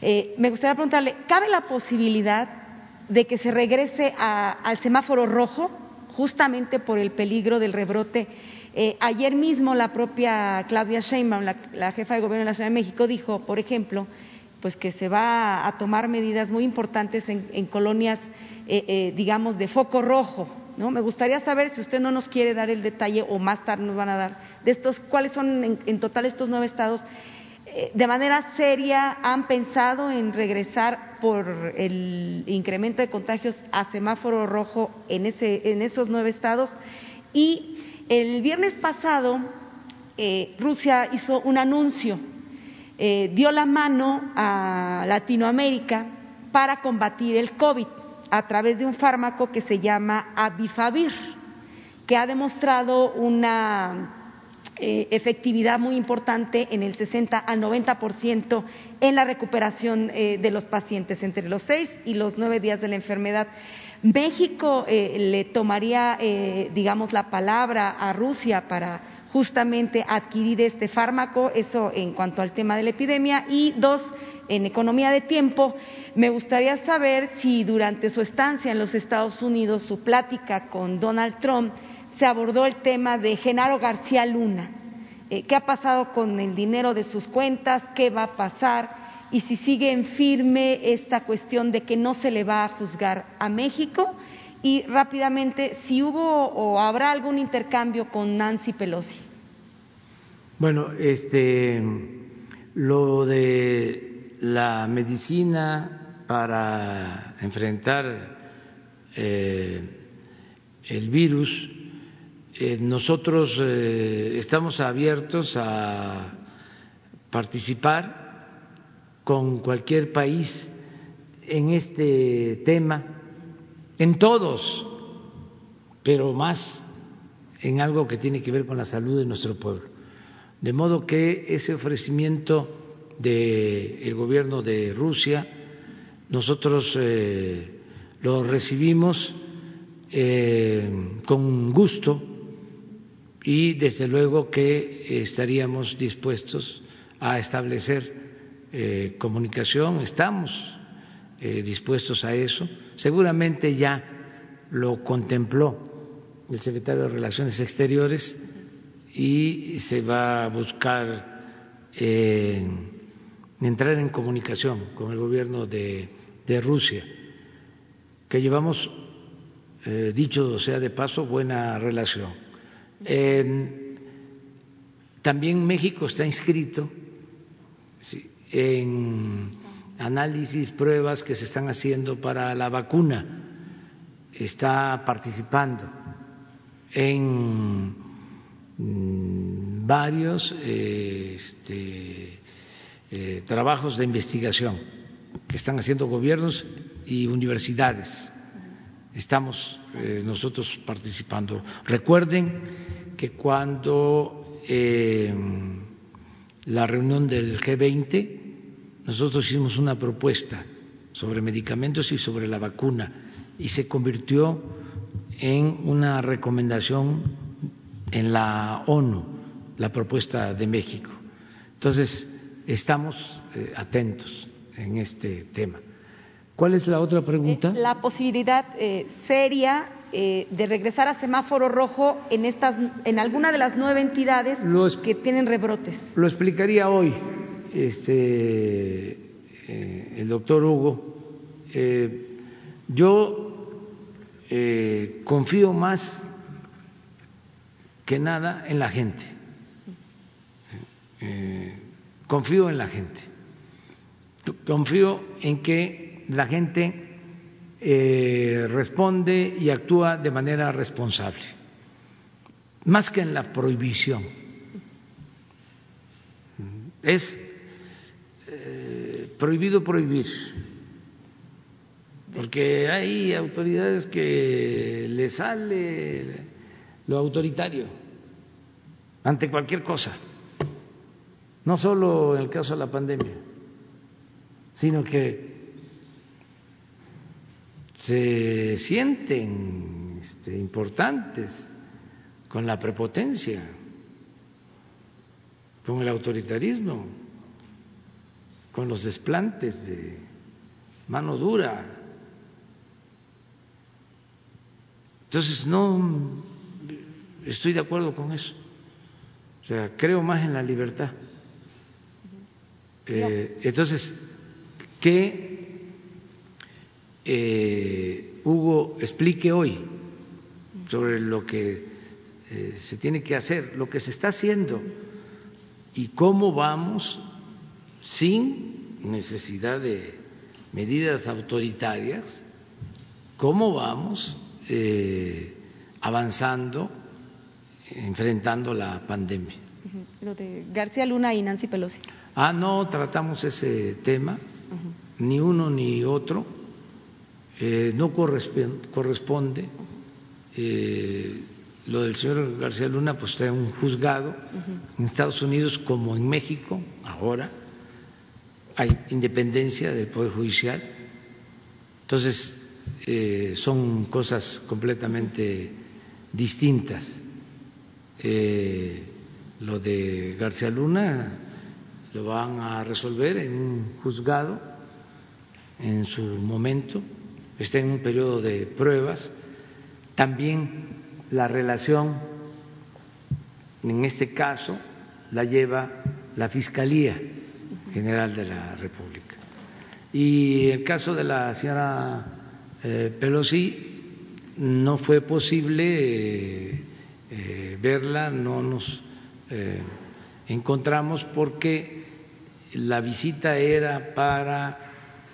eh, me gustaría preguntarle, ¿cabe la posibilidad de que se regrese a, al semáforo rojo justamente por el peligro del rebrote? Eh, ayer mismo la propia Claudia Sheinbaum, la, jefa de gobierno de la Ciudad de México, dijo, por ejemplo, pues que se va a tomar medidas muy importantes en, en colonias eh, eh, digamos, de foco rojo. ¿no? Me gustaría saber si usted no nos quiere dar el detalle o más tarde nos van a dar de estos, cuáles son en, en total estos nueve estados. De manera seria han pensado en regresar por el incremento de contagios a semáforo rojo en, ese, en esos nueve estados. Y el viernes pasado eh, Rusia hizo un anuncio, eh, dio la mano a Latinoamérica para combatir el COVID a través de un fármaco que se llama Abifavir, que ha demostrado una eh, efectividad muy importante en el 60 al 90% en la recuperación eh, de los pacientes entre los seis y los nueve días de la enfermedad. México eh, le tomaría, digamos, la palabra a Rusia para justamente adquirir este fármaco, eso en cuanto al tema de la epidemia. Y dos, en economía de tiempo, me gustaría saber si durante su estancia en los Estados Unidos, su plática con Donald Trump, se abordó el tema de Genaro García Luna. Eh, ¿Qué ha pasado con el dinero de sus cuentas? ¿Qué va a pasar? Y si sigue en firme esta cuestión de que no se le va a juzgar a México. Y rápidamente, si hubo o habrá algún intercambio con Nancy Pelosi. Bueno, este, lo de la medicina para enfrentar eh, el virus, eh, nosotros eh, estamos abiertos a participar con cualquier país en este tema, en todos, pero más en algo que tiene que ver con la salud de nuestro pueblo. De modo que ese ofrecimiento del gobierno de Rusia, nosotros eh, lo recibimos con gusto y desde luego que estaríamos dispuestos a establecer eh, comunicación, estamos eh, dispuestos a eso. Seguramente ya lo contempló el secretario de Relaciones Exteriores y se va a buscar entrar en comunicación con el gobierno de, de Rusia, que llevamos, eh, dicho sea de paso, buena relación. Eh, también México está inscrito en análisis, pruebas que se están haciendo para la vacuna, está participando en varios este, eh, trabajos de investigación que están haciendo gobiernos y universidades. Estamos eh, nosotros participando. Recuerden que cuando eh, la reunión del G20 nosotros hicimos una propuesta sobre medicamentos y sobre la vacuna y se convirtió en una recomendación en la ONU, la propuesta de México. Entonces, estamos eh, atentos en este tema. ¿Cuál es la otra pregunta? Eh, la posibilidad eh, seria eh, de regresar a semáforo rojo en estas, en alguna de las nueve entidades que tienen rebrotes. Lo explicaría hoy este, el doctor Hugo. Yo confío más que nada en la gente. confío en la gente. Confío en que la gente responde y actúa de manera responsable, más que en la prohibición. Es prohibido prohibir, porque hay autoridades que le sale lo autoritario ante cualquier cosa, no solo en el caso de la pandemia, sino que se sienten este, importantes con la prepotencia, con el autoritarismo, con los desplantes de mano dura. Entonces, no estoy de acuerdo con eso. O sea, creo más en la libertad. Eh, entonces, que eh, Hugo explique hoy sobre lo que eh, se tiene que hacer, lo que se está haciendo y cómo vamos sin necesidad de medidas autoritarias, cómo vamos avanzando, enfrentando la pandemia. Lo de García Luna y Nancy Pelosi. Ah, no tratamos ese tema, ni uno ni otro, eh, no corresponde. Eh, lo del señor García Luna, pues está en un juzgado en Estados Unidos como en México, ahora hay independencia del Poder Judicial. Entonces, eh, son cosas completamente distintas. lo de García Luna lo van a resolver en un juzgado en su momento, está en un periodo de pruebas. También la relación, en este caso, la lleva la Fiscalía General de la República. Y el caso de la señora eh, Pelosi no fue posible eh, eh, verla, no nos encontramos porque la visita era para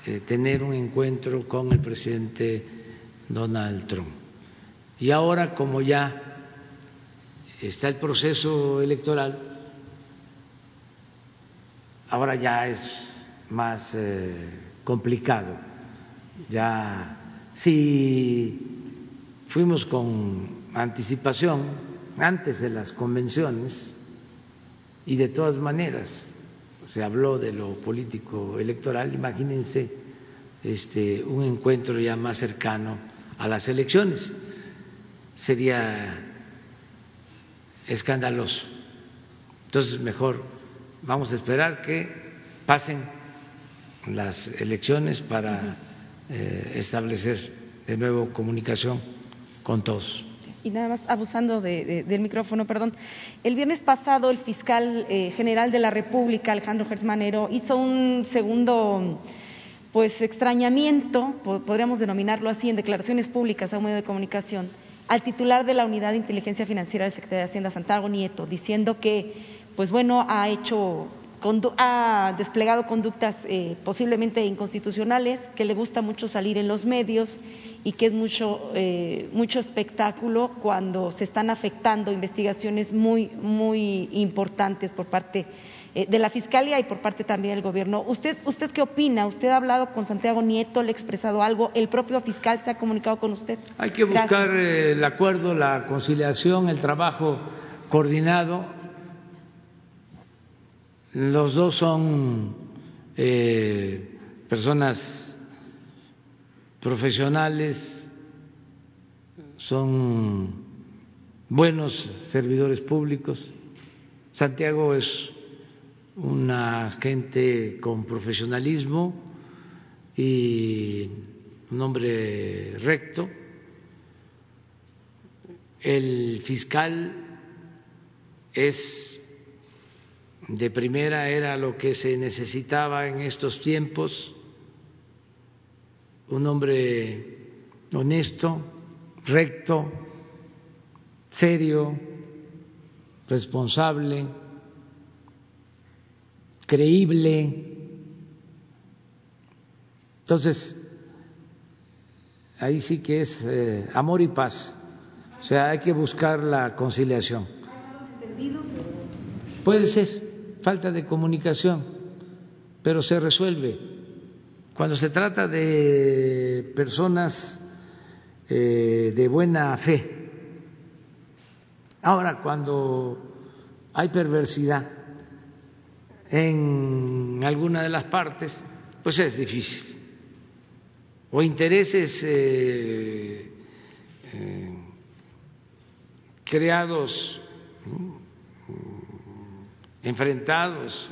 eh, tener un encuentro con el presidente Donald Trump. Y ahora, como ya está el proceso electoral, ahora ya es más eh, complicado. Ya si fuimos con anticipación antes de las convenciones y de todas maneras se habló de lo político electoral, imagínense este, un encuentro ya más cercano a las elecciones. Sería escandaloso. Entonces, mejor vamos a esperar que pasen las elecciones para eh, establecer de nuevo comunicación con todos y nada más abusando del micrófono, perdón. El viernes pasado el fiscal eh, general de la República, Alejandro Gersmanero, hizo un segundo pues extrañamiento, podríamos denominarlo así, en declaraciones públicas a un medio de comunicación, al titular de la Unidad de Inteligencia Financiera del Secretario de Hacienda, Santiago Nieto, diciendo que, pues bueno, ha hecho ha desplegado conductas eh, posiblemente inconstitucionales, que le gusta mucho salir en los medios y que es mucho, eh, mucho espectáculo cuando se están afectando investigaciones muy, muy importantes por parte eh, de la Fiscalía y por parte también del Gobierno. ¿Usted, ¿Usted qué opina? ¿Usted ha hablado con Santiago Nieto? ¿Le ha expresado algo? ¿El propio fiscal se ha comunicado con usted? Hay que buscar el acuerdo, la conciliación, el trabajo coordinado los dos son eh, personas profesionales, son buenos servidores públicos. Santiago es una gente con profesionalismo y un hombre recto. El fiscal es de primera era lo que se necesitaba en estos tiempos, un hombre honesto, recto, serio, responsable, creíble. Entonces, ahí sí que es eh, amor y paz. O sea, hay que buscar la conciliación. Puede ser falta de comunicación, pero se resuelve. Cuando se trata de personas eh, de buena fe, ahora cuando hay perversidad en alguna de las partes, pues es difícil. o intereses eh, eh, creados, enfrentados,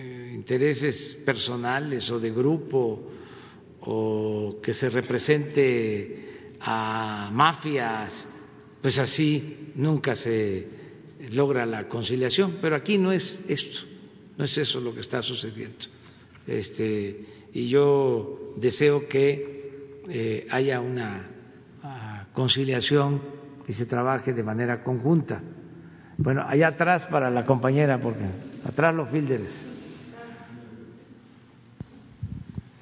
eh, intereses personales o de grupo, o que se represente a mafias, pues así nunca se logra la conciliación. Pero aquí no es esto, no es eso lo que está sucediendo. Este, y yo deseo que eh, haya una ah, conciliación y se trabaje de manera conjunta. Bueno, allá atrás para la compañera, porque atrás los fielders.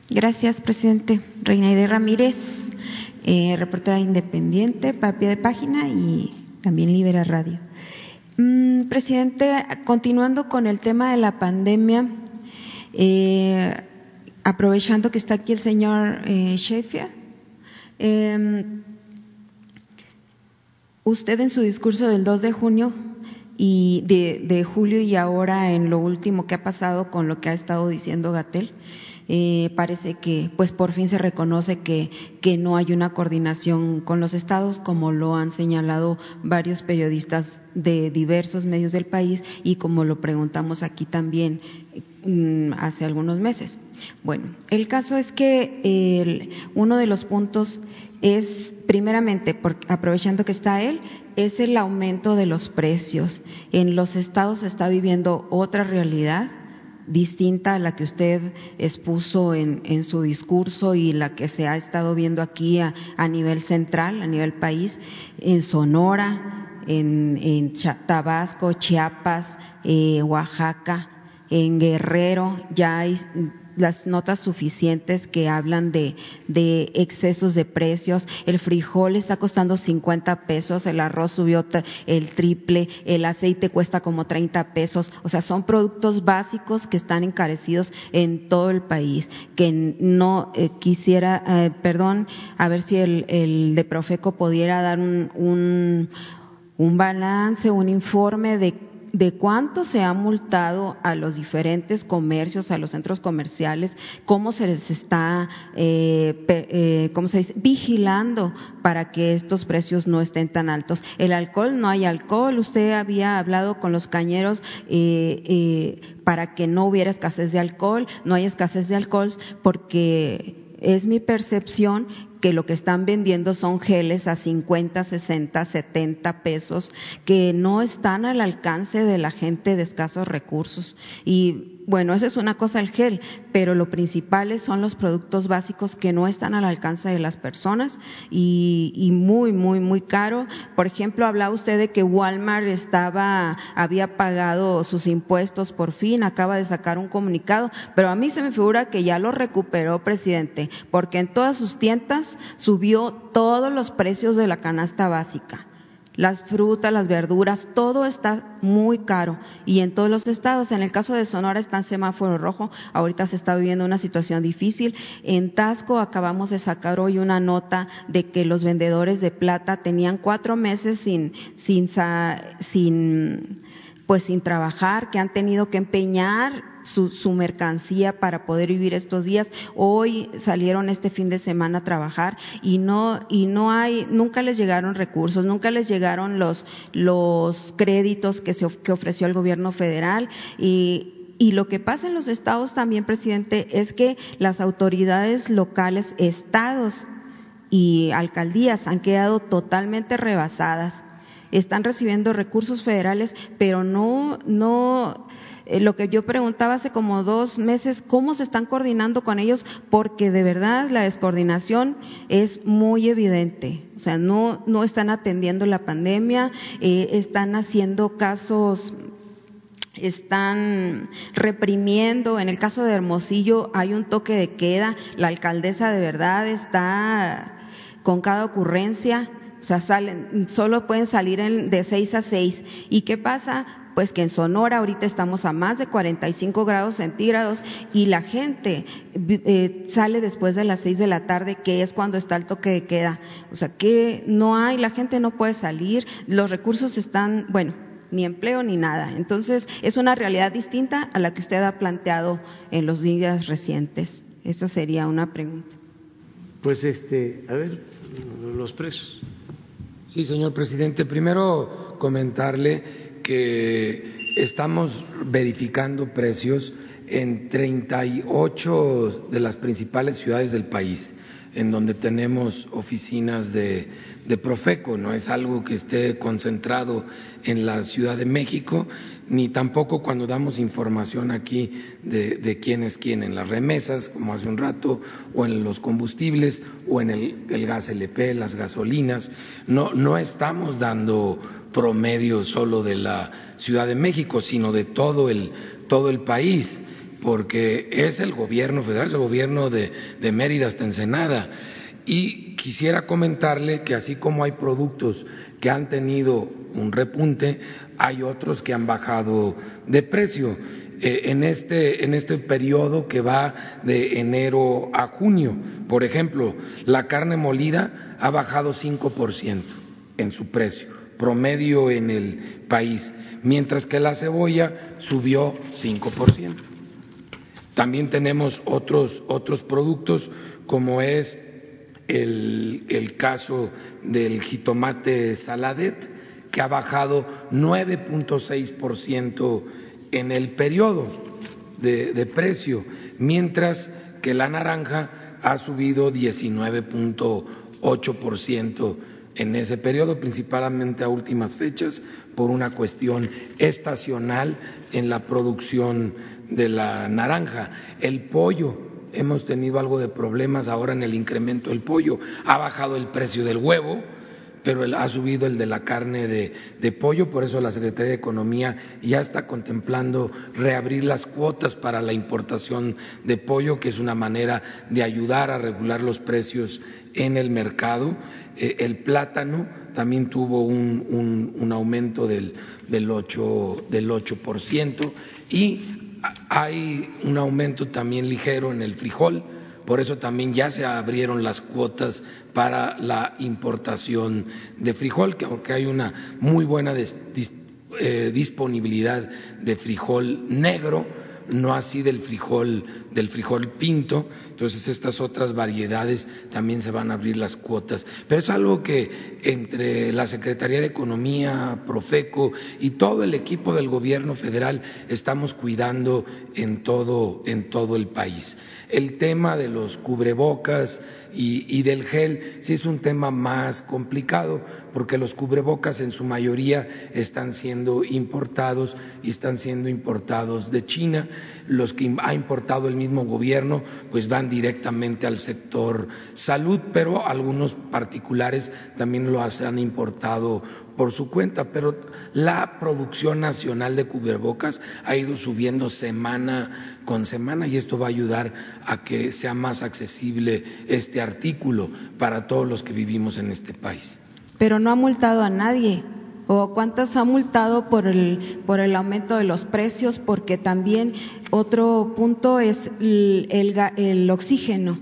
Gracias, presidente. Reina Ramírez, eh, reportera independiente, para de página y también Libera Radio. Mm, presidente, continuando con el tema de la pandemia, eh, aprovechando que está aquí el señor eh, Sheffield, em, usted en su discurso del 2 de junio y de, julio y ahora en lo último que ha pasado con lo que ha estado diciendo Gatel, eh, parece que pues por fin se reconoce que, que no hay una coordinación con los estados como lo han señalado varios periodistas de diversos medios del país y como lo preguntamos aquí también mm, hace algunos meses. Bueno, el caso es que uno de los puntos es, primeramente, aprovechando que está él, es el aumento de los precios. En los estados se está viviendo otra realidad distinta a la que usted expuso en, su discurso y la que se ha estado viendo aquí a, nivel central, a nivel país, en Sonora, en, Tabasco, Chiapas, eh, Oaxaca, en Guerrero, ya hay las notas suficientes que hablan de, de, excesos de precios. El frijol está costando 50 pesos, el arroz subió el triple, el aceite cuesta como 30 pesos. O sea, son productos básicos que están encarecidos en todo el país. Que no eh, quisiera, eh, perdón, a ver si el, el de Profeco pudiera dar un, un, un balance, un informe de de cuánto se ha multado a los diferentes comercios, a los centros comerciales, cómo se les está, eh, eh, ¿cómo se dice?, vigilando para que estos precios no estén tan altos. El alcohol, no hay alcohol. Usted había hablado con los cañeros eh, eh para que no hubiera escasez de alcohol. No hay escasez de alcohol porque es mi percepción que lo que están vendiendo son geles a 50, 60, 70 pesos, que no están al alcance de la gente de escasos recursos. Y bueno, esa es una cosa el gel, pero lo principal son los productos básicos que no están al alcance de las personas y, y muy, muy, muy caro. Por ejemplo, hablaba usted de que Walmart estaba, había pagado sus impuestos por fin, acaba de sacar un comunicado, pero a mí se me figura que ya lo recuperó, presidente, porque en todas sus tiendas subió todos los precios de la canasta básica las frutas, las verduras, todo está muy caro. Y en todos los estados, en el caso de Sonora está en semáforo rojo, ahorita se está viviendo una situación difícil. En Tasco acabamos de sacar hoy una nota de que los vendedores de plata tenían cuatro meses sin, sin, sin pues sin trabajar, que han tenido que empeñar su, su, mercancía para poder vivir estos días. Hoy salieron este fin de semana a trabajar y no, y no hay, nunca les llegaron recursos, nunca les llegaron los, los créditos que, se, que ofreció el gobierno federal y, y lo que pasa en los estados también, presidente, es que las autoridades locales, estados y alcaldías han quedado totalmente rebasadas están recibiendo recursos federales, pero no, no, eh, lo que yo preguntaba hace como dos meses, ¿cómo se están coordinando con ellos? Porque de verdad la descoordinación es muy evidente. O sea, no, no están atendiendo la pandemia, eh, están haciendo casos están reprimiendo. En el caso de Hermosillo hay un toque de queda. La alcaldesa de verdad está con cada ocurrencia o sea, salen, solo pueden salir de 6 a 6. ¿Y qué pasa? Pues que en Sonora ahorita estamos a más de 45 grados centígrados y la gente eh, sale después de las 6 de la tarde, que es cuando está el toque de queda. O sea, que no hay, la gente no puede salir, los recursos están, bueno, ni empleo ni nada. Entonces, es una realidad distinta a la que usted ha planteado en los días recientes. Esta sería una pregunta. Pues este, a ver, los precios. Sí, señor presidente. Primero comentarle que estamos verificando precios en 38 de las principales ciudades del país, en donde tenemos oficinas de, de Profeco. No es algo que esté concentrado en la Ciudad de México, ni tampoco cuando damos información aquí de, quién es quién en las remesas, como hace un rato, o en los combustibles, o en el, el gas LP, las gasolinas. No, no estamos dando promedio solo de la Ciudad de México, sino de todo el, todo el país, porque es el gobierno federal, es el gobierno de, de Mérida hasta Ensenada. Y quisiera comentarle que así como hay productos que han tenido un repunte, hay otros que han bajado de precio. Eh, en, este, en este periodo que va de enero a junio, por ejemplo, la carne molida ha bajado 5% en su precio, promedio en el país, mientras que la cebolla subió 5%. También tenemos otros, otros productos como es el, el caso del jitomate saladet, que ha bajado 9.6% en el periodo de, precio, mientras que la naranja ha subido 19.8% en ese periodo, principalmente a últimas fechas, por una cuestión estacional en la producción de la naranja. El pollo, hemos tenido algo de problemas ahora en el incremento del pollo, ha bajado el precio del huevo, pero ha subido el de la carne de, pollo, por eso la Secretaría de Economía ya está contemplando reabrir las cuotas para la importación de pollo, que es una manera de ayudar a regular los precios en el mercado. Eh, el plátano también tuvo un, aumento del, del, 8, del 8% y hay un aumento también ligero en el frijol, por eso también ya se abrieron las cuotas para la importación de frijol, que hay una muy buena eh, disponibilidad de frijol negro, no así del frijol del frijol pinto, entonces estas otras variedades también se van a abrir las cuotas. Pero es algo que entre la Secretaría de Economía, Profeco y todo el equipo del gobierno federal estamos cuidando en todo, en todo el país. El tema de los cubrebocas y, del gel sí es un tema más complicado porque los cubrebocas en su mayoría están siendo importados y están siendo importados de China. Los que ha importado el mismo gobierno pues van directamente al sector salud, pero algunos particulares también lo han importado por su cuenta, pero la producción nacional de cubrebocas ha ido subiendo semana con semana y esto va a ayudar a que sea más accesible este artículo para todos los que vivimos en este país. Pero no ha multado a nadie. ¿O cuántas ha multado por el, por el aumento de los precios? Porque también otro punto es el, el, el oxígeno.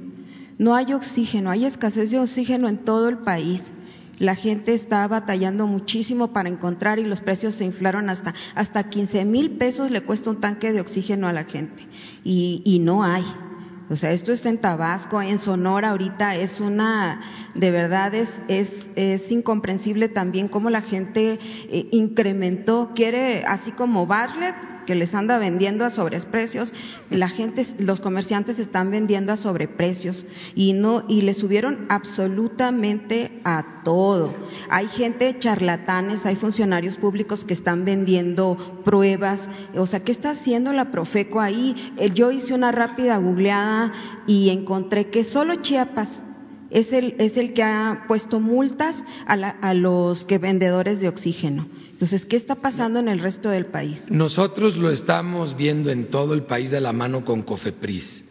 No hay oxígeno, hay escasez de oxígeno en todo el país. La gente está batallando muchísimo para encontrar y los precios se inflaron hasta, hasta 15 mil pesos le cuesta un tanque de oxígeno a la gente. Y, y no hay. O sea, esto está en Tabasco, en Sonora ahorita es una, de verdad es, es, es incomprensible también cómo la gente eh, incrementó, quiere, así como Bartlett, que les anda vendiendo a sobreprecios, la gente, los comerciantes están vendiendo a sobreprecios y no, y le subieron absolutamente a todo. Hay gente charlatanes, hay funcionarios públicos que están vendiendo pruebas, o sea, ¿qué está haciendo la Profeco ahí? Yo hice una rápida googleada y encontré que solo Chiapas es el, es el que ha puesto multas a, la, a los que vendedores de oxígeno. Entonces, ¿qué está pasando en el resto del país? Nosotros lo estamos viendo en todo el país de la mano con Cofepris.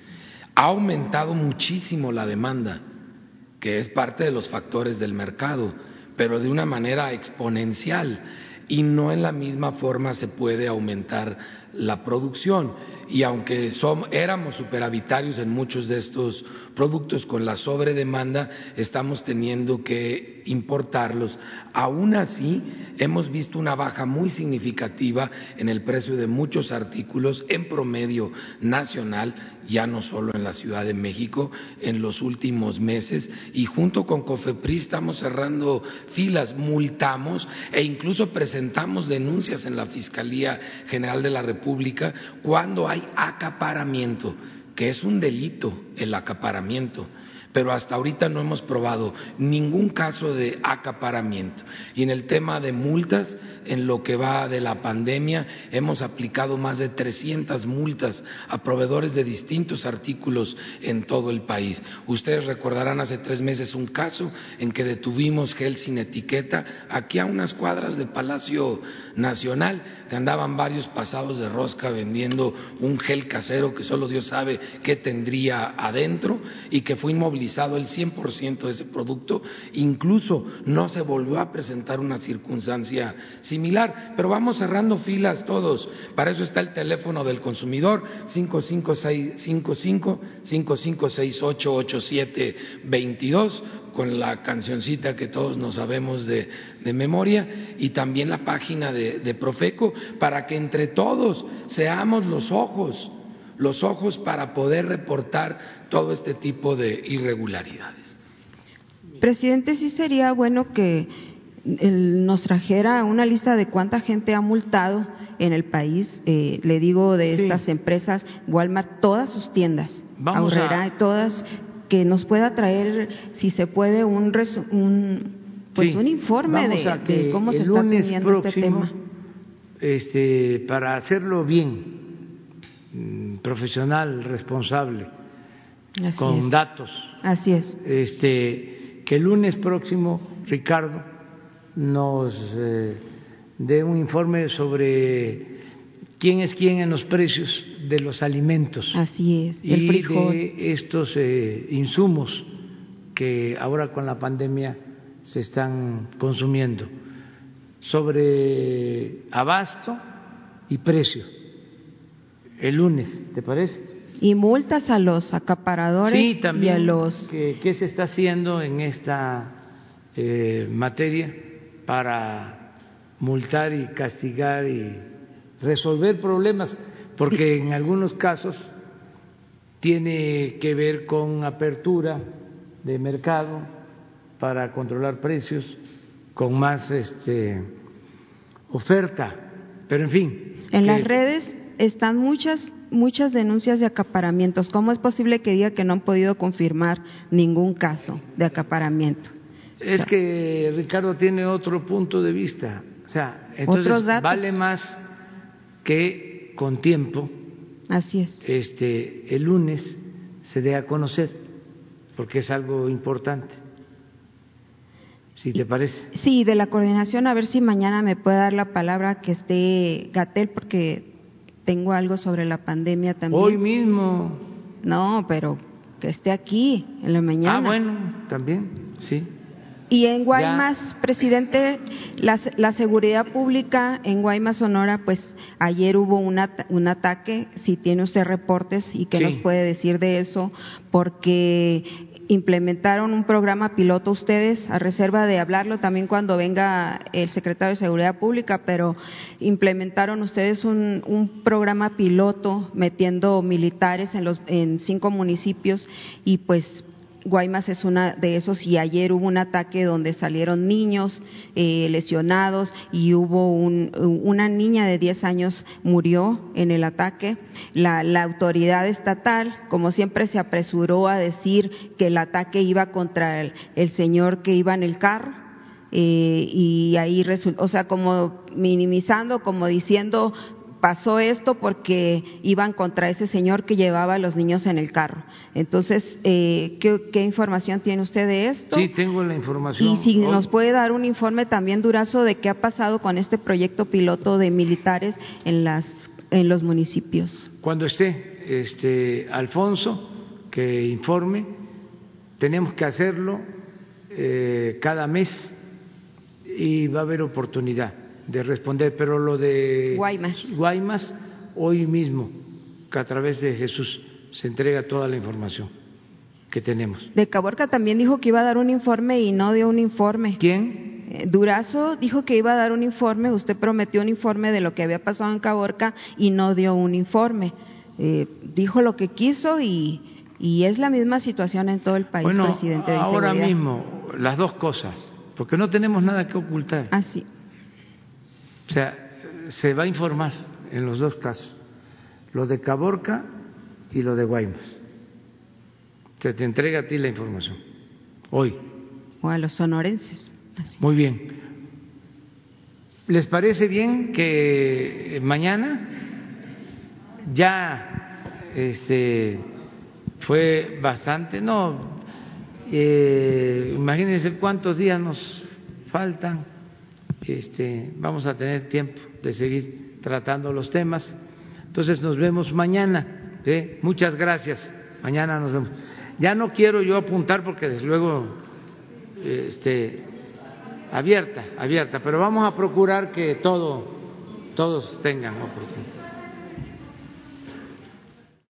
Ha aumentado muchísimo la demanda, que es parte de los factores del mercado, pero de una manera exponencial y no en la misma forma se puede aumentar la producción y aunque éramos superavitarios en muchos de estos productos con la sobredemanda, estamos teniendo que importarlos. Aún así, hemos visto una baja muy significativa en el precio de muchos artículos en promedio nacional, ya no solo en la Ciudad de México, en los últimos meses. Y junto con COFEPRI estamos cerrando filas, multamos e incluso presentamos denuncias en la Fiscalía General de la República cuando hay acaparamiento, que es un delito el acaparamiento pero hasta ahorita no hemos probado ningún caso de acaparamiento. Y en el tema de multas, en lo que va de la pandemia, hemos aplicado más de 300 multas a proveedores de distintos artículos en todo el país. Ustedes recordarán hace tres meses un caso en que detuvimos gel sin etiqueta aquí a unas cuadras de Palacio Nacional, andaban varios pasados de rosca vendiendo un gel casero que solo Dios sabe qué tendría adentro y que fue inmovilizado el 100% de ese producto. Incluso no se volvió a presentar una circunstancia similar. Pero vamos cerrando filas todos. Para eso está el teléfono del consumidor, 5555 55688722 con la cancioncita que todos nos sabemos de, memoria y también la página de, de Profeco para que entre todos seamos los ojos, los ojos para poder reportar todo este tipo de irregularidades. Presidente, sí sería bueno que nos trajera una lista de cuánta gente ha multado en el país, eh, le digo de estas empresas, Walmart, todas sus tiendas, Vamos todas, que nos pueda traer, si se puede, un, un pues un informe de, cómo se está teniendo este tema. Este, para hacerlo bien, mm, profesional, responsable, con datos. Así es. Este, que el lunes próximo, Ricardo, nos eh, dé un informe sobre quién es quién en los precios de los alimentos. Así es, el y de estos eh, insumos que ahora con la pandemia se están consumiendo, sobre abasto y precio. El lunes, ¿te parece? Y multas a los acaparadores sí, también, y a los. ¿Qué, se está haciendo en esta eh, materia? para multar y castigar y resolver problemas, porque en algunos casos tiene que ver con apertura de mercado para controlar precios, con más este, oferta, pero en fin. En las redes están muchas muchas denuncias de acaparamientos. ¿Cómo es posible que diga que no han podido confirmar ningún caso de acaparamiento? Es que Ricardo tiene otro punto de vista. O sea, entonces vale más que con tiempo. Así es. Este, el lunes se dé a conocer, porque es algo importante. Si te parece. Sí, de la coordinación, a ver si mañana me puede dar la palabra que esté Gatel, porque tengo algo sobre la pandemia también. Hoy mismo. No, pero que esté aquí en la mañana. Ah, bueno, también, sí. Y en Guaymas, presidente, la, seguridad pública en Guaymas, Sonora, pues ayer hubo un ataque, si tiene usted reportes y qué nos puede decir de eso, porque implementaron un programa piloto ustedes, a reserva de hablarlo también cuando venga el secretario de Seguridad Pública, pero implementaron ustedes un, un programa piloto metiendo militares en, los, en cinco municipios y pues Guaymas es una de esos y ayer hubo un ataque donde salieron niños eh, lesionados y hubo una niña de 10 años murió en el ataque. La, autoridad estatal, como siempre, se apresuró a decir que el ataque iba contra el, señor que iba en el carro. Eh, y ahí resultó, o sea, como minimizando, como diciendo pasó esto porque iban contra ese señor que llevaba a los niños en el carro. Entonces, eh, ¿qué, información tiene usted de esto? Sí, tengo la información. Y si nos puede dar un informe también, Durazo, de qué ha pasado con este proyecto piloto de militares en, las, en los municipios. Cuando esté este, Alfonso, que informe, tenemos que hacerlo eh, cada mes y va a haber oportunidad de responder, pero lo de Guaymas, Guaymas hoy mismo que a través de Jesús se entrega toda la información que tenemos. De Caborca también dijo que iba a dar un informe y no dio un informe. ¿Quién? Eh, Durazo dijo que iba a dar un informe, usted prometió un informe de lo que había pasado en Caborca y no dio un informe. Eh, dijo lo que quiso y, y, es la misma situación en todo el país, bueno, presidente. De ahora seguridad. mismo, las dos cosas, porque no tenemos nada que ocultar. Ah, sí. O sea, se va a informar en los dos casos, lo de Caborca y lo de Guaymas. Se te entrega a ti la información, hoy. O a los sonorenses. Así. Muy bien. ¿Les parece bien que mañana ya este, fue bastante? No, eh, imagínense cuántos días nos faltan. Este, vamos a tener tiempo de seguir tratando los temas. Entonces nos vemos mañana. Muchas gracias. Mañana nos vemos. Ya no quiero yo apuntar porque desde luego este, abierta, abierta, pero vamos a procurar que todo, todos tengan oportunidad.